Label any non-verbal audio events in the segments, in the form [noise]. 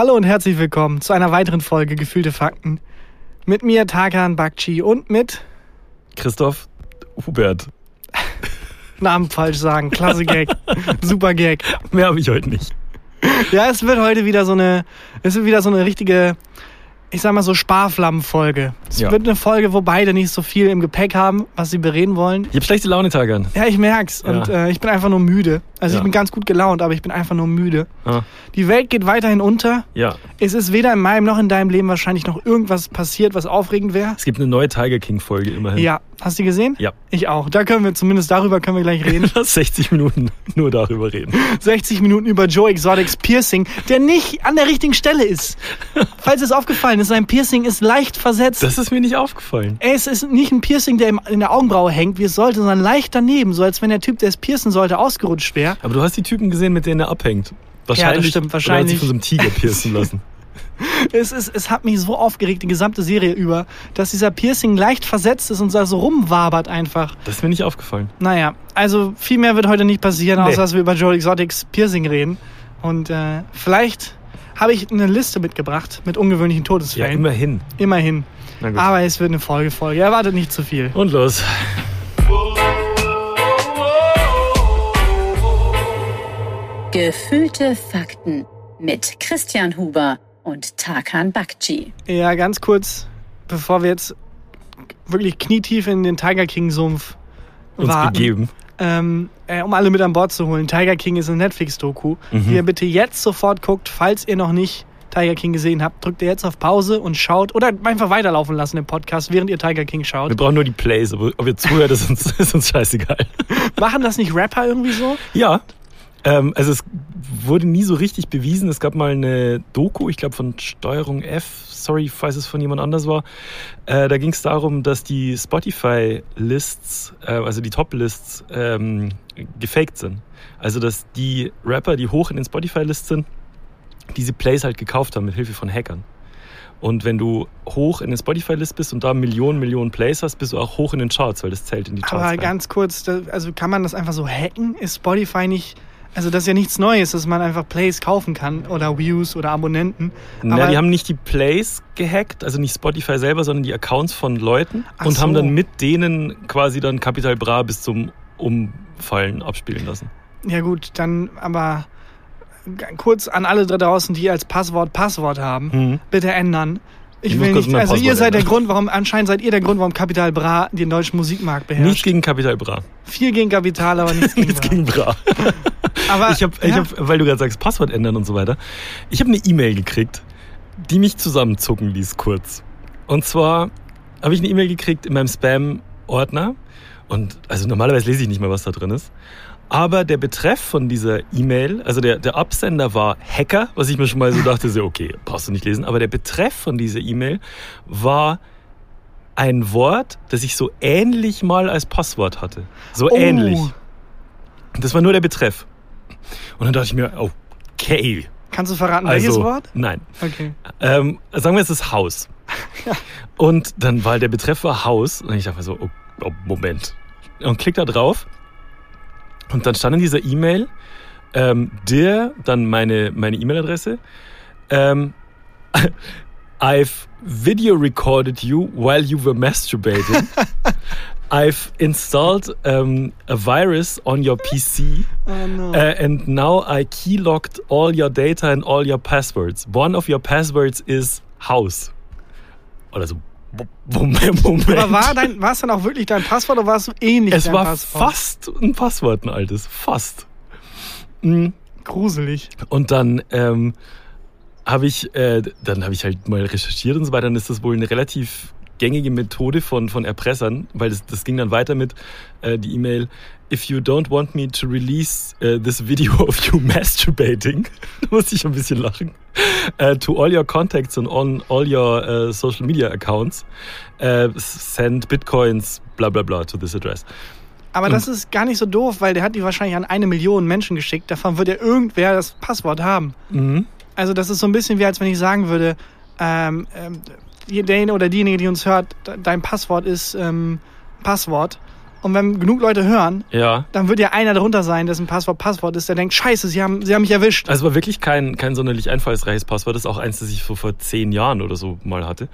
Hallo und herzlich willkommen zu einer weiteren Folge Gefühlte Fakten. Mit mir Tarkan Bakci und mit Christoph Hubert. [laughs] Namen falsch sagen. Klasse Gag. [laughs] Super Gag. Mehr habe ich heute nicht. Ja, es wird heute wieder so eine, es wird wieder so eine richtige, ich sag mal so Sparflammenfolge. Es Ja. wird eine Folge, wo beide nicht so viel im Gepäck haben, was sie bereden wollen. Ich habe schlechte Laune, Tagan. Ja, ich merk's. Und Ja. äh, ich bin einfach nur müde. Also Ja. ich bin ganz gut gelaunt, aber ich bin einfach nur müde. Ah, Die Welt geht weiterhin unter. ja. Es ist weder in meinem noch in deinem Leben wahrscheinlich noch irgendwas passiert, was aufregend wäre. Es gibt eine neue Tiger King-Folge immerhin. Ja, hast du die gesehen? Ja. Ich auch. Da können wir zumindest darüber können wir gleich reden. [laughs] Lass 60 Minuten nur darüber reden. 60 Minuten über Joe Exotics Piercing, der nicht an der richtigen Stelle ist. Falls es aufgefallen ist, sein Piercing ist leicht versetzt. Das ist mir nicht aufgefallen. es ist nicht ein Piercing, der in der Augenbraue hängt, wie es sollte, sondern leicht daneben, so als wenn der Typ, der es piercen sollte, ausgerutscht wäre. Aber du hast die Typen gesehen, mit denen er abhängt. Wahrscheinlich, stimmt, Oder hat wahrscheinlich. sich von so einem Tiger piercen lassen. [laughs] Es, ist, es hat mich so aufgeregt, die gesamte Serie über, dass dieser Piercing leicht versetzt ist und da so rumwabert einfach. Das ist mir nicht aufgefallen. Naja, also viel mehr wird heute nicht passieren, Nee. außer dass wir über Joe Exotics Piercing reden. Und äh, vielleicht habe ich eine Liste mitgebracht mit ungewöhnlichen Ja, Todesfällen. immerhin. Immerhin. Na gut. Aber es wird eine Folge-Folge. Erwartet nicht zu viel. Und los. Gefühlte Fakten mit Christian Huber und Tarkan Bakci. Ja, ganz kurz, bevor wir jetzt wirklich knietief in den Tiger King-Sumpf Uns warten. begeben. Ähm, äh, um alle mit an Bord zu holen. Tiger King ist eine Netflix-Doku, Mhm. die ihr bitte jetzt sofort guckt, falls ihr noch nicht Tiger King gesehen habt. Drückt ihr jetzt auf Pause und schaut oder einfach weiterlaufen lassen im Podcast, während ihr Tiger King schaut. Wir brauchen nur die Plays. aber Ob ihr zuhört, ist uns, [laughs] ist uns scheißegal. Machen das nicht Rapper irgendwie so? Ja. Ähm, also es wurde nie so richtig bewiesen. Es gab mal eine Doku, ich glaube von Steuerung F, sorry, falls es von jemand anders war. Äh, da ging es darum, dass die Spotify-Lists, äh, also die Top-Lists, ähm, gefaked sind. Also dass die Rapper, die hoch in den Spotify-Lists sind, diese Plays halt gekauft haben mit Hilfe von Hackern. Und wenn du hoch in den Spotify-List bist und da Millionen, Millionen Plays hast, bist du auch hoch in den Charts, weil das zählt in die Charts. Aber rein. ganz kurz, also kann man das einfach so hacken? Ist Spotify nicht. Also, das ist ja nichts Neues, dass man einfach Plays kaufen kann oder Views oder Abonnenten. Na, Aber- die haben nicht die Plays gehackt, also nicht Spotify selber, sondern die Accounts von Leuten Ach und haben so. dann mit denen quasi dann Capital Bra bis zum Umfallen abspielen lassen. Ja, gut, dann aber kurz an alle da draußen, die als Passwort Passwort haben, Mhm. bitte ändern. Ich Ich will nicht, also ihr seid der. Grund, warum, anscheinend seid ihr der Grund, warum Capital Bra den deutschen Musikmarkt Nichts beherrscht. gegen Capital Bra. Viel gegen Kapital, aber nichts [laughs] gegen Nichts Bra. gegen Bra. [laughs] Aber, Ich habe, ja, hab, weil du gerade sagst, Passwort ändern und so weiter. Ich habe eine E-Mail gekriegt, die mich zusammenzucken ließ kurz. Und zwar habe ich eine E-Mail gekriegt in meinem Spam-Ordner. Und also normalerweise lese ich nicht mehr, was da drin ist. Aber der Betreff von dieser E-Mail, also der, der Absender war Hacker, was ich mir schon mal so dachte, so okay, brauchst du nicht lesen. Aber der Betreff von dieser E-Mail war ein Wort, das ich so ähnlich mal als Passwort hatte. So Oh. ähnlich. Das war nur der Betreff. Und dann dachte ich mir, okay. Kannst du verraten, welches Also, Wort? nein. Okay. Ähm, sagen wir, es ist Haus. [laughs] Und dann war der Betreff war Haus. Und ich dachte mir so, oh, oh, Moment. Und klick da drauf. Und dann stand in dieser E-Mail, ähm, dir, dann meine meine E-Mail-Adresse, ähm, [laughs] I've video recorded you while you were masturbating. [laughs] I've installed um, a virus on your PC. Oh no. Uh, and now I keylogged all your data and all your passwords. One of your passwords is House. Oder so. Moment, Moment. aber war, dein, war es dann auch wirklich dein Passwort oder war es so ähnlich es dein war Passwort? fast ein Passwort, ein altes. Fast. Mm. Gruselig. Und dann ähm, habe ich, äh, dann habe ich halt mal recherchiert und so weiter. Dann ist das wohl eine relativ gängige Methode von, von Erpressern, weil das, das ging dann weiter mit äh, die E-Mail. If you don't want me to release uh, this video of you [laughs] masturbating, [laughs] da musste ich ein bisschen lachen, uh, to all your contacts and on all your uh, social media accounts, uh, send bitcoins, bla bla bla, to this address. Aber das ist gar nicht so doof, weil der hat die wahrscheinlich an eine Million Menschen geschickt. Davon wird ja irgendwer das Passwort haben. Mhm. Also das ist so ein bisschen wie, als wenn ich sagen würde, ähm, ähm, der oder diejenige, die uns hört, de- dein Passwort ist ähm, Passwort. Und wenn genug Leute hören, Ja. dann wird ja einer darunter sein, dessen Passwort Passwort ist, der denkt, scheiße, sie haben, sie haben mich erwischt. Also es war wirklich kein, kein sonderlich einfallsreiches Passwort. Das ist auch eins, das ich so vor zehn Jahren oder so mal hatte.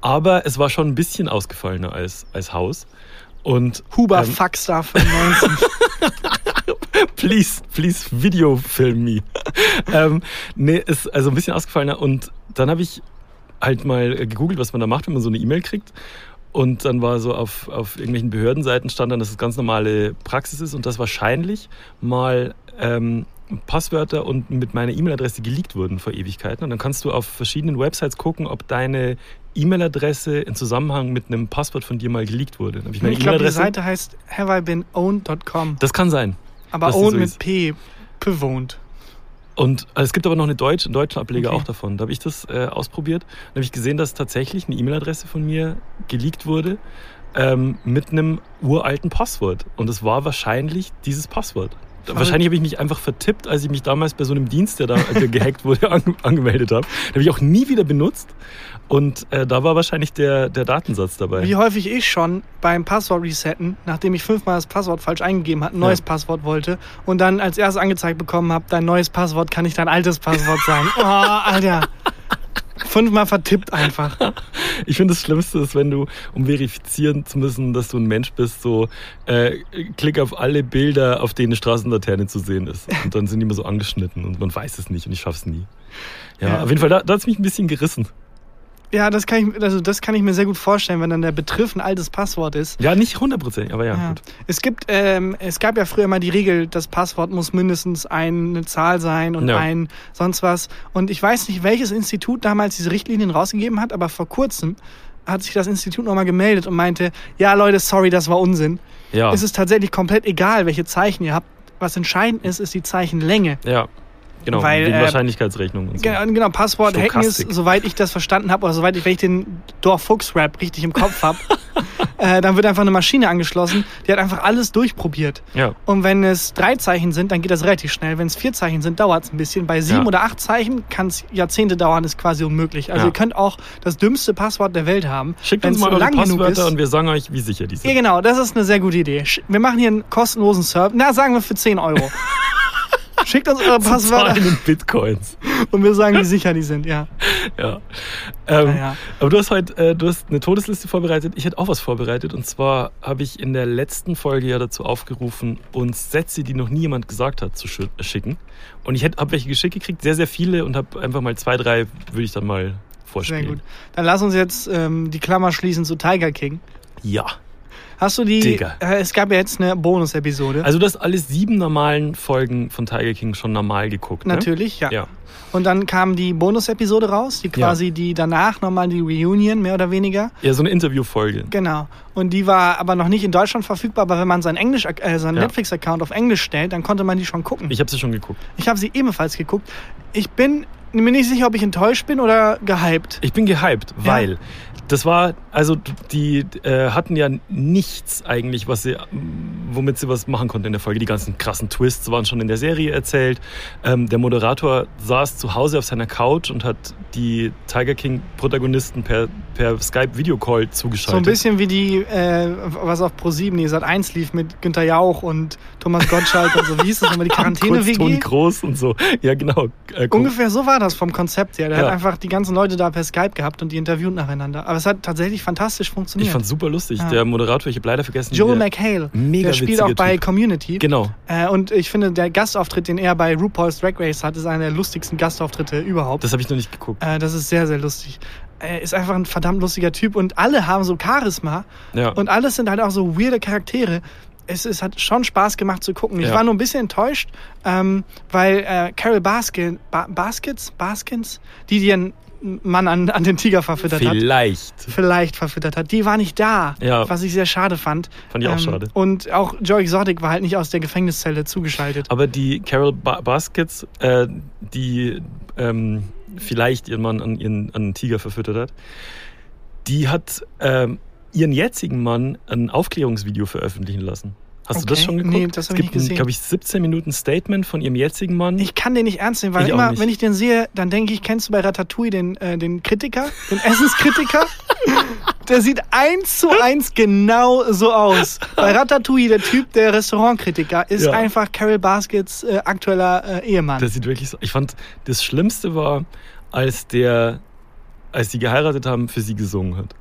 Aber es war schon ein bisschen ausgefallener als, als Haus. Und Huber ähm, Fuckstar 95. [laughs] please, please video film me. [laughs] ähm, nee, ist also ein bisschen ausgefallener. Und dann habe ich halt mal gegoogelt, was man da macht, wenn man so eine E-Mail kriegt. Und dann war so auf, auf irgendwelchen Behördenseiten stand dann, dass es ganz normale Praxis ist und dass wahrscheinlich mal ähm, Passwörter und mit meiner E-Mail-Adresse geleakt wurden vor Ewigkeiten. Und dann kannst du auf verschiedenen Websites gucken, ob deine E-Mail-Adresse in Zusammenhang mit einem Passwort von dir mal geleakt wurde. Ich meine ich glaube, die. Seite heißt haveibeenowned.com. Das kann sein. Aber owned so mit. P. Bewohnt. Und also es gibt aber noch eine deutsche, einen deutschen Ableger Okay. auch davon. Da habe ich das äh, ausprobiert. Dann habe ich gesehen, dass tatsächlich eine E-Mail-Adresse von mir geleakt wurde ähm, mit einem uralten Passwort. Und es war wahrscheinlich dieses Passwort. Wahrscheinlich habe ich mich einfach vertippt, als ich mich damals bei so einem Dienst, der da der [laughs] gehackt wurde, an, angemeldet habe. Den habe ich auch nie wieder benutzt. Und äh, da war wahrscheinlich der, der Datensatz dabei. Wie häufig ich schon beim Passwort resetten, nachdem ich fünfmal das Passwort falsch eingegeben habe, ein neues Ja. Passwort wollte und dann als erstes angezeigt bekommen habe, dein neues Passwort kann nicht dein altes Passwort sein. [laughs] Oh, Alter. Fünfmal vertippt einfach. Ich finde, das Schlimmste ist, wenn du, um verifizieren zu müssen, dass du ein Mensch bist, so äh, klick auf alle Bilder, auf denen eine Straßenlaterne zu sehen ist. Und dann sind die immer so angeschnitten und man weiß es nicht und ich schaff's nie. Ja, Ja. auf jeden Fall, da, da hat's mich ein bisschen gerissen. Ja, das kann, ich, also das kann ich mir sehr gut vorstellen, wenn dann der Betreff ein altes Passwort ist. Ja, nicht hundertprozentig, aber ja, Ja. gut. Es gibt, ähm, es gab ja früher mal die Regel, das Passwort muss mindestens eine Zahl sein und Ja. ein sonst was. Und ich weiß nicht, welches Institut damals diese Richtlinien rausgegeben hat, aber vor kurzem hat sich das Institut nochmal gemeldet und meinte, ja Leute, sorry, das war Unsinn. Ja, Es ist tatsächlich komplett egal, welche Zeichen ihr habt. Was entscheidend ist, ist die Zeichenlänge. ja. Genau, Weil, wegen äh, Wahrscheinlichkeitsrechnung und so. Genau, genau Passwort hacken ist, soweit ich das verstanden habe, oder soweit ich, wenn ich den Dorf-Fuchs-Rap richtig im Kopf habe, [laughs] äh, dann wird einfach eine Maschine angeschlossen, die hat einfach alles durchprobiert. Ja, Und wenn es drei Zeichen sind, dann geht das relativ schnell. Wenn es vier Zeichen sind, dauert es ein bisschen. Bei sieben Ja. oder acht Zeichen kann es Jahrzehnte dauern, ist quasi unmöglich. Also Ja. ihr könnt auch das dümmste Passwort der Welt haben. schickt uns mal eure Passwörter und wir sagen euch, wie sicher die sind. Ja, genau, das ist eine sehr gute Idee. Wir machen hier einen kostenlosen Server. Na, sagen wir für 10 Euro. [laughs] Schickt uns eure [laughs] Passwörter in Bitcoins. und wir sagen, wie sicher die sind, ja. [laughs] Ja. Ähm, Ja. Aber du hast heute, äh, du hast eine Todesliste vorbereitet. Ich hätte auch was vorbereitet. Und zwar habe ich in der letzten Folge ja dazu aufgerufen, uns Sätze, die noch nie jemand gesagt hat, zu schi- schicken. Und ich habe welche geschickt gekriegt, sehr, sehr viele und habe einfach mal zwei, drei, würde ich dann mal Sehr vorspielen. gut. Dann lass uns jetzt ähm, die Klammer schließen zu Tiger King. Ja. Hast du die? Digga. Äh, es gab ja jetzt eine Bonus-Episode. Also du hast alle sieben normalen Folgen von Tiger King schon normal geguckt, ne? Natürlich, ja. Ja. Und dann kam die Bonus-Episode raus, die quasi die danach nochmal die Reunion, mehr oder weniger. Ja, so eine Interviewfolge. Genau. Und die war aber noch nicht in Deutschland verfügbar, aber wenn man seinen, Englisch, äh, seinen Ja. Netflix-Account auf Englisch stellt, dann konnte man die schon gucken. Ich habe sie schon geguckt. Ich habe sie ebenfalls geguckt. Ich bin mir nicht sicher, ob ich enttäuscht bin oder gehypt. Ich bin gehypt, weil das war, also die äh, hatten ja nichts eigentlich, was sie, womit sie was machen konnten in der Folge. Die ganzen krassen Twists waren schon in der Serie erzählt. Ähm, der Moderator saß zu Hause auf seiner Couch und hat die Tiger King Protagonisten per, per Skype Videocall zugeschaltet. So ein bisschen wie die, äh, was auf Pro7, die Sat 1 lief mit Günter Jauch und Thomas Gottschalk und so. Wie hieß das nochmal? Die [laughs] Kurz Toni Quarantäne-WG? Groß und so. Ja, genau. Äh, Ungefähr so war das vom Konzept her. Der Ja. hat einfach die ganzen Leute da per Skype gehabt und die interviewt nacheinander. Aber es hat tatsächlich fantastisch funktioniert. Ich fand's super lustig. Ja. Der Moderator, ich habe leider vergessen. Joel McHale, Mega der spielt auch bei Typ. Community. Genau. Äh, und ich finde, der Gastauftritt, den er bei RuPaul's Drag Race hat, ist einer der lustigsten Gastauftritte überhaupt. Das habe ich noch nicht geguckt. äh, das ist sehr, sehr lustig. Er ist einfach ein verdammt lustiger Typ und alle haben so Charisma Ja. und alles sind halt auch so weirde Charaktere. Es, es hat schon Spaß gemacht zu gucken. Ich Ja. war nur ein bisschen enttäuscht, ähm, weil äh, Carol Baskin, ba Baskets, Baskins, die den Mann an, an den Tiger verfüttert hat, Vielleicht. vielleicht verfüttert hat, die war nicht da, Ja. was ich sehr schade fand. Fand ich auch schade. Und auch Joe Exotic war halt nicht aus der Gefängniszelle zugeschaltet. Aber die Carol ba Baskets, äh, die ähm, vielleicht ihren Mann an ihren an einen Tiger verfüttert hat, die hat ähm, ihren jetzigen Mann ein Aufklärungsvideo veröffentlichen lassen. Hast du das Okay. schon geguckt? Nee, das hab es ich gibt nicht gesehen. glaube ich, 17 Minuten Statement von ihrem jetzigen Mann. Ich kann den nicht ernst nehmen, weil Ich immer, wenn ich den sehe, dann denke ich, kennst du bei Ratatouille den, äh, den Kritiker, den Essenskritiker? [laughs] Der sieht eins zu eins genau so aus. Bei Ratatouille, der Typ, der Restaurantkritiker, ist Ja. einfach Carol Baskets äh, aktueller äh, Ehemann. Das sieht wirklich so. Ich fand, das Schlimmste war, als der, als sie geheiratet haben, für sie gesungen hat.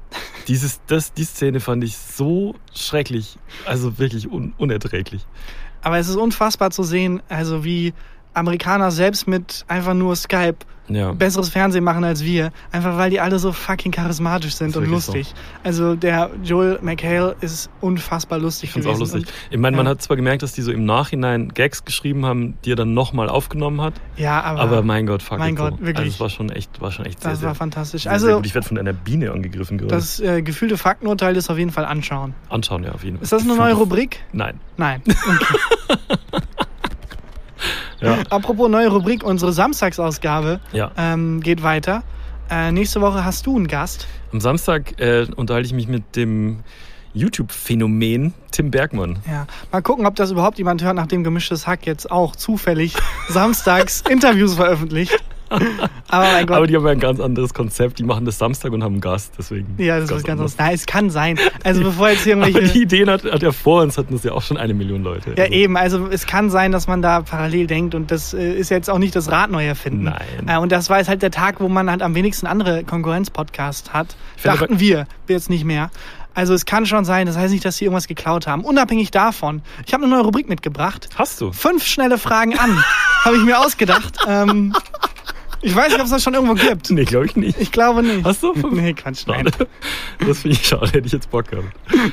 Dieses, das, die Szene fand ich so schrecklich. Also wirklich un, unerträglich. Aber es ist unfassbar zu sehen, also wie Amerikaner selbst mit einfach nur Skype Ja. besseres Fernsehen machen als wir, einfach weil die alle so fucking charismatisch sind und wirklich so. lustig. Also der Joel McHale ist unfassbar lustig Ich find's auch lustig. Ich meine, man ja. hat zwar gemerkt, dass die so im Nachhinein Gags geschrieben haben, die er dann nochmal aufgenommen hat, Und, ja, aber, aber mein Gott, fuck mein Gott, so. wirklich. Also es war schon echt, war schon echt sehr, das sehr, war fantastisch. sehr, Also sehr gut. Ich werde von einer Biene angegriffen gerade. das äh, gefühlte Faktenurteil ist auf jeden Fall anschauen. Anschauen, ja, auf jeden Fall. Ist das eine neue Rubrik? Nein. Nein. [laughs] Ja. Apropos neue Rubrik, unsere Samstagsausgabe ja. ähm, geht weiter. Äh, nächste Woche hast du einen Gast. Am Samstag äh, unterhalte ich mich mit dem YouTube-Phänomen Tim Bergmann. Ja, mal gucken, ob das überhaupt jemand hört, nachdem Gemischtes Hack jetzt auch zufällig samstags [laughs] Interviews veröffentlicht. [laughs] Aber. Aber die haben ja ein ganz anderes Konzept. Die machen das Samstag und haben einen Gast, deswegen. ja, das ist was ganz anderes. Nein, es kann sein. Also bevor jetzt hier Aber die Ideen hat, hat er vor uns, hatten das ja auch schon eine Million Leute. Ja, Also, eben. Also es kann sein, dass man da parallel denkt und das äh, ist jetzt auch nicht das Rad neu erfinden. Nein. Äh, und das war jetzt halt der Tag, wo man halt am wenigsten andere Konkurrenz-Podcast hat. Dachten wir, jetzt nicht mehr. Also es kann schon sein, das heißt nicht, dass sie irgendwas geklaut haben. Unabhängig davon. Ich habe eine neue Rubrik mitgebracht. Hast du? Fünf schnelle Fragen an. [laughs] habe ich mir ausgedacht. Ähm, ich weiß nicht, ob es das schon irgendwo gibt. [laughs] Nee, glaube ich nicht. Ich glaube nicht. Hast du? [laughs] Nee, Quatsch. Nein. Das finde ich schade, hätte ich jetzt Bock gehabt.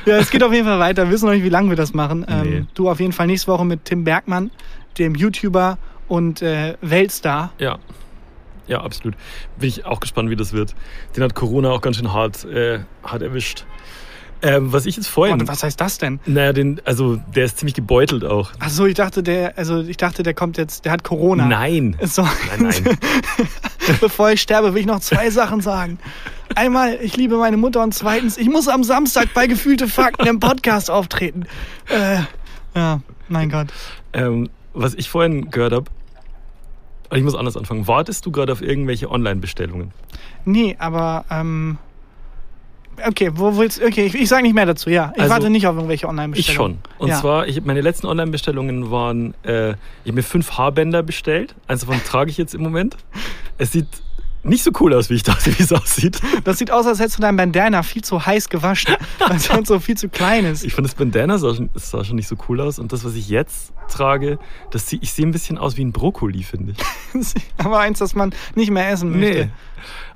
Ja, es geht auf jeden Fall weiter. Wir wissen noch nicht, wie lange wir das machen. Ähm, Nee. Du auf jeden Fall nächste Woche mit Tim Bergmann, dem YouTuber und äh, Weltstar. Ja. Ja, absolut. Bin ich auch gespannt, wie das wird. Den hat Corona auch ganz schön hart, äh, hart erwischt. Ähm, was ich jetzt vorhin. Und was heißt das denn? Naja, den, also der ist ziemlich gebeutelt auch. Ach so, ich dachte, der, also ich dachte, der kommt jetzt, der hat Corona. Nein. [laughs] So, Nein, nein. [laughs] bevor ich sterbe, will ich noch zwei Sachen sagen. Einmal, ich liebe meine Mutter und zweitens, ich muss am Samstag bei Gefühlte Fakten im Podcast auftreten. Äh, ja, mein Gott. Ähm, was ich vorhin gehört habe, ich muss anders anfangen. Wartest du gerade auf irgendwelche Online-Bestellungen? Nee, aber ähm, okay, wo willst okay, ich, ich sage nicht mehr dazu, ja. Ich Also, warte nicht auf irgendwelche Ich Online-Bestellungen. schon. Und ja. zwar, ich, meine letzten Online-Bestellungen waren, äh, ich habe mir fünf Haarbänder bestellt. Eins davon trage ich jetzt im Moment. Es sieht nicht so cool aus, wie ich dachte, wie es aussieht. Das sieht aus, als hättest du dein Bandana viel zu heiß gewaschen, [laughs] weil es halt so viel zu klein ist. Ich fand das Bandana sah schon, sah schon nicht so cool aus. Und das, was ich jetzt trage, das, sie- ich sehe ein bisschen aus wie ein Brokkoli, finde ich. [laughs] aber eins, das man nicht mehr essen möchte. Nee.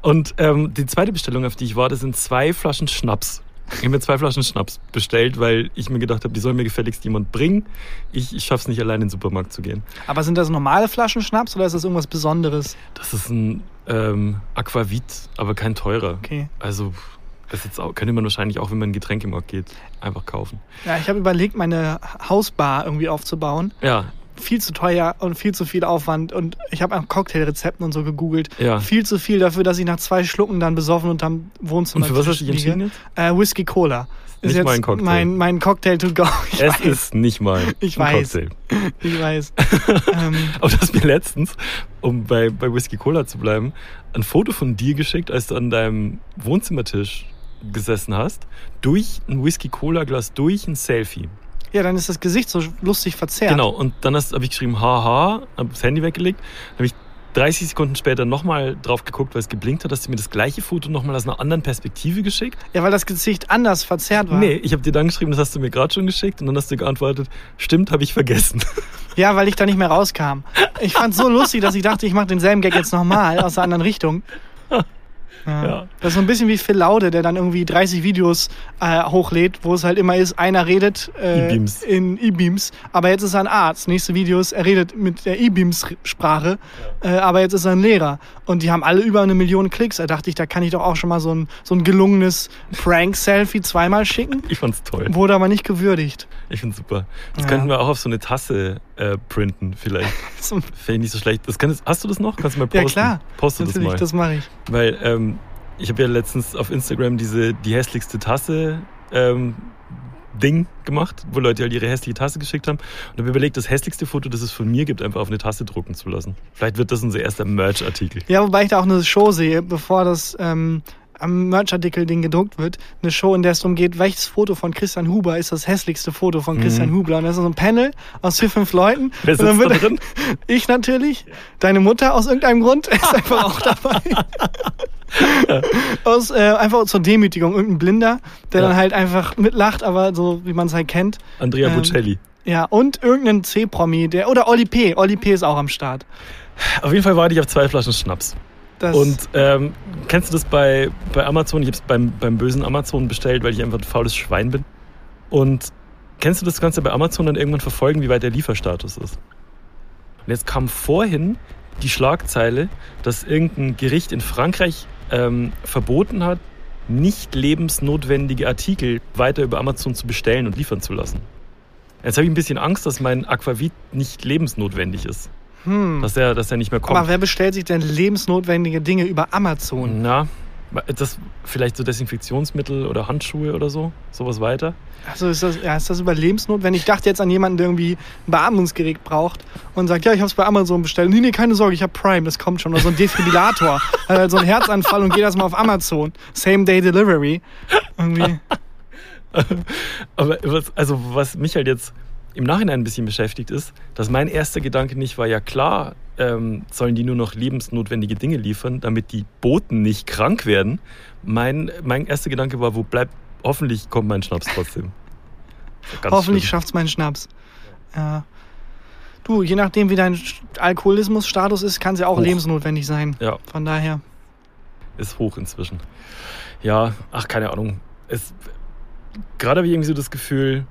Und ähm, die zweite Bestellung, auf die ich warte, sind zwei Flaschen Schnaps. Ich habe mir zwei Flaschen Schnaps bestellt, weil ich mir gedacht habe, die soll mir gefälligst jemand bringen. Ich, ich schaffe es nicht, allein in den Supermarkt zu gehen. Aber sind das normale Flaschen Schnaps oder ist das irgendwas Besonderes? Das ist ein ähm, Aquavit, aber kein teurer. Okay. Also das jetzt auch, könnte man wahrscheinlich auch, wenn man in den Getränkemarkt geht, einfach kaufen. Ja, ich habe überlegt, meine Hausbar irgendwie aufzubauen. Ja, Viel zu teuer und viel zu viel Aufwand. Und ich habe nach Cocktailrezepten und so gegoogelt. Ja. Viel zu viel dafür, dass ich nach zwei Schlucken dann besoffen unterm Wohnzimmer Und für was hast du dich entschieden? Äh, Whisky Cola. Nicht jetzt mein Cocktail. Mein, mein Cocktail to go. [laughs] Ich es weiß. ist nicht mal [laughs] Ich weiß. Cocktail. [laughs] Ich weiß. ähm, Aber du hast mir letztens, um bei, bei Whisky Cola zu bleiben, ein Foto von dir geschickt, als du an deinem Wohnzimmertisch gesessen hast, durch ein Whisky Cola Glas, durch ein Selfie. Ja, dann ist das Gesicht so lustig verzerrt. Genau, und dann habe ich geschrieben, haha, habe das Handy weggelegt, habe ich 30 Sekunden später nochmal drauf geguckt, weil es geblinkt hat, hast du mir das gleiche Foto nochmal aus einer anderen Perspektive geschickt. Ja, weil das Gesicht anders verzerrt war. Nee, ich habe dir dann geschrieben, das hast du mir gerade schon geschickt und dann hast du geantwortet, stimmt, habe ich vergessen. [laughs] Ja, weil ich da nicht mehr rauskam. Ich fand so lustig, dass ich dachte, ich mache denselben Gag jetzt nochmal aus der anderen Richtung. Ja. Ja. Das ist so ein bisschen wie Phil Laude, der dann irgendwie 30 Videos äh, hochlädt, wo es halt immer ist, einer redet äh, E-Beams. in E-Beams, aber jetzt ist er ein Arzt. Nächste Videos, er redet mit der E-Beams-Sprache, äh, aber jetzt ist er ein Lehrer. Und die haben alle über eine Million Klicks. Da dachte ich, da kann ich doch auch schon mal so ein, so ein gelungenes Prank-Selfie zweimal schicken. Ich fand's toll. Wurde aber nicht gewürdigt. Ich find's super. Das Ja. könnten wir auch auf so eine Tasse äh, printen, vielleicht. [laughs] So, ich nicht so schlecht. Das kann, hast du das noch? Kannst du mal posten? ja klar, Poste das natürlich, mal. das mache ich. Weil ähm, ich habe ja letztens auf Instagram diese die hässlichste Tasse ähm, Ding gemacht, wo Leute halt ihre hässliche Tasse geschickt haben. Und habe überlegt, das hässlichste Foto, das es von mir gibt, einfach auf eine Tasse drucken zu lassen. Vielleicht wird das unser erster Merch-Artikel. Ja, wobei ich da auch eine Show sehe, bevor das ähm, am Merchartikel, den gedruckt wird, eine Show, in der es darum geht, welches Foto von Christian Huber ist das hässlichste Foto von Christian Huber. Und das ist so ein Panel aus vier, fünf Leuten. Mhm. [laughs] Wer und dann sitzt wird da drin? [laughs] Ich natürlich. Deine Mutter aus irgendeinem Grund [laughs] ist einfach auch dabei. aus, äh, einfach zur Demütigung. Irgendein Blinder, der Ja. dann halt einfach mitlacht, aber so wie man es halt kennt. Andrea Ähm, Bocelli. Ja, und irgendein C-Promi, der, oder Oli P. Oli P. ist auch am Start. Auf jeden Fall warte ich auf zwei Flaschen Schnaps. Das, Und ähm, kennst du das bei, bei Amazon? Ich habe es beim, beim bösen Amazon bestellt, weil ich einfach ein faules Schwein bin. Und kennst du das Ganze bei Amazon dann irgendwann verfolgen, wie weit der Lieferstatus ist? Und jetzt kam vorhin die Schlagzeile, dass irgendein Gericht in Frankreich ähm, verboten hat, nicht lebensnotwendige Artikel weiter über Amazon zu bestellen und liefern zu lassen. Jetzt habe ich ein bisschen Angst, dass mein Aquavit nicht lebensnotwendig ist. Hm. Dass er, dass er nicht mehr kommt. Aber wer bestellt sich denn lebensnotwendige Dinge über Amazon? Na, das vielleicht so Desinfektionsmittel oder Handschuhe oder so, sowas weiter. Also ist das, ja, ist das überlebensnotwendig? Ich dachte jetzt an jemanden, der irgendwie ein Beatmungsgerät braucht und sagt, ja, ich habe es bei Amazon bestellt. Nee, nee, keine Sorge, ich habe Prime, das kommt schon. Oder [laughs] so ein Defibrillator. Hat halt so einen Herzanfall und geht erstmal auf Amazon. Same Day Delivery. Irgendwie. [laughs] Aber was, also was mich halt jetzt im Nachhinein ein bisschen beschäftigt ist, dass mein erster Gedanke nicht war, ja klar, ähm, sollen die nur noch lebensnotwendige Dinge liefern, damit die Boten nicht krank werden. Mein, mein erster Gedanke war, wo bleibt, hoffentlich kommt mein Schnaps trotzdem. [laughs] Hoffentlich schlimm. schafft's meinen Schnaps. Ja. Du, je nachdem, wie dein Alkoholismusstatus ist, kann es ja auch Hoch. lebensnotwendig sein. Ja, Von daher. ist hoch inzwischen. Ja, ach, keine Ahnung. Es, gerade habe ich irgendwie so das Gefühl,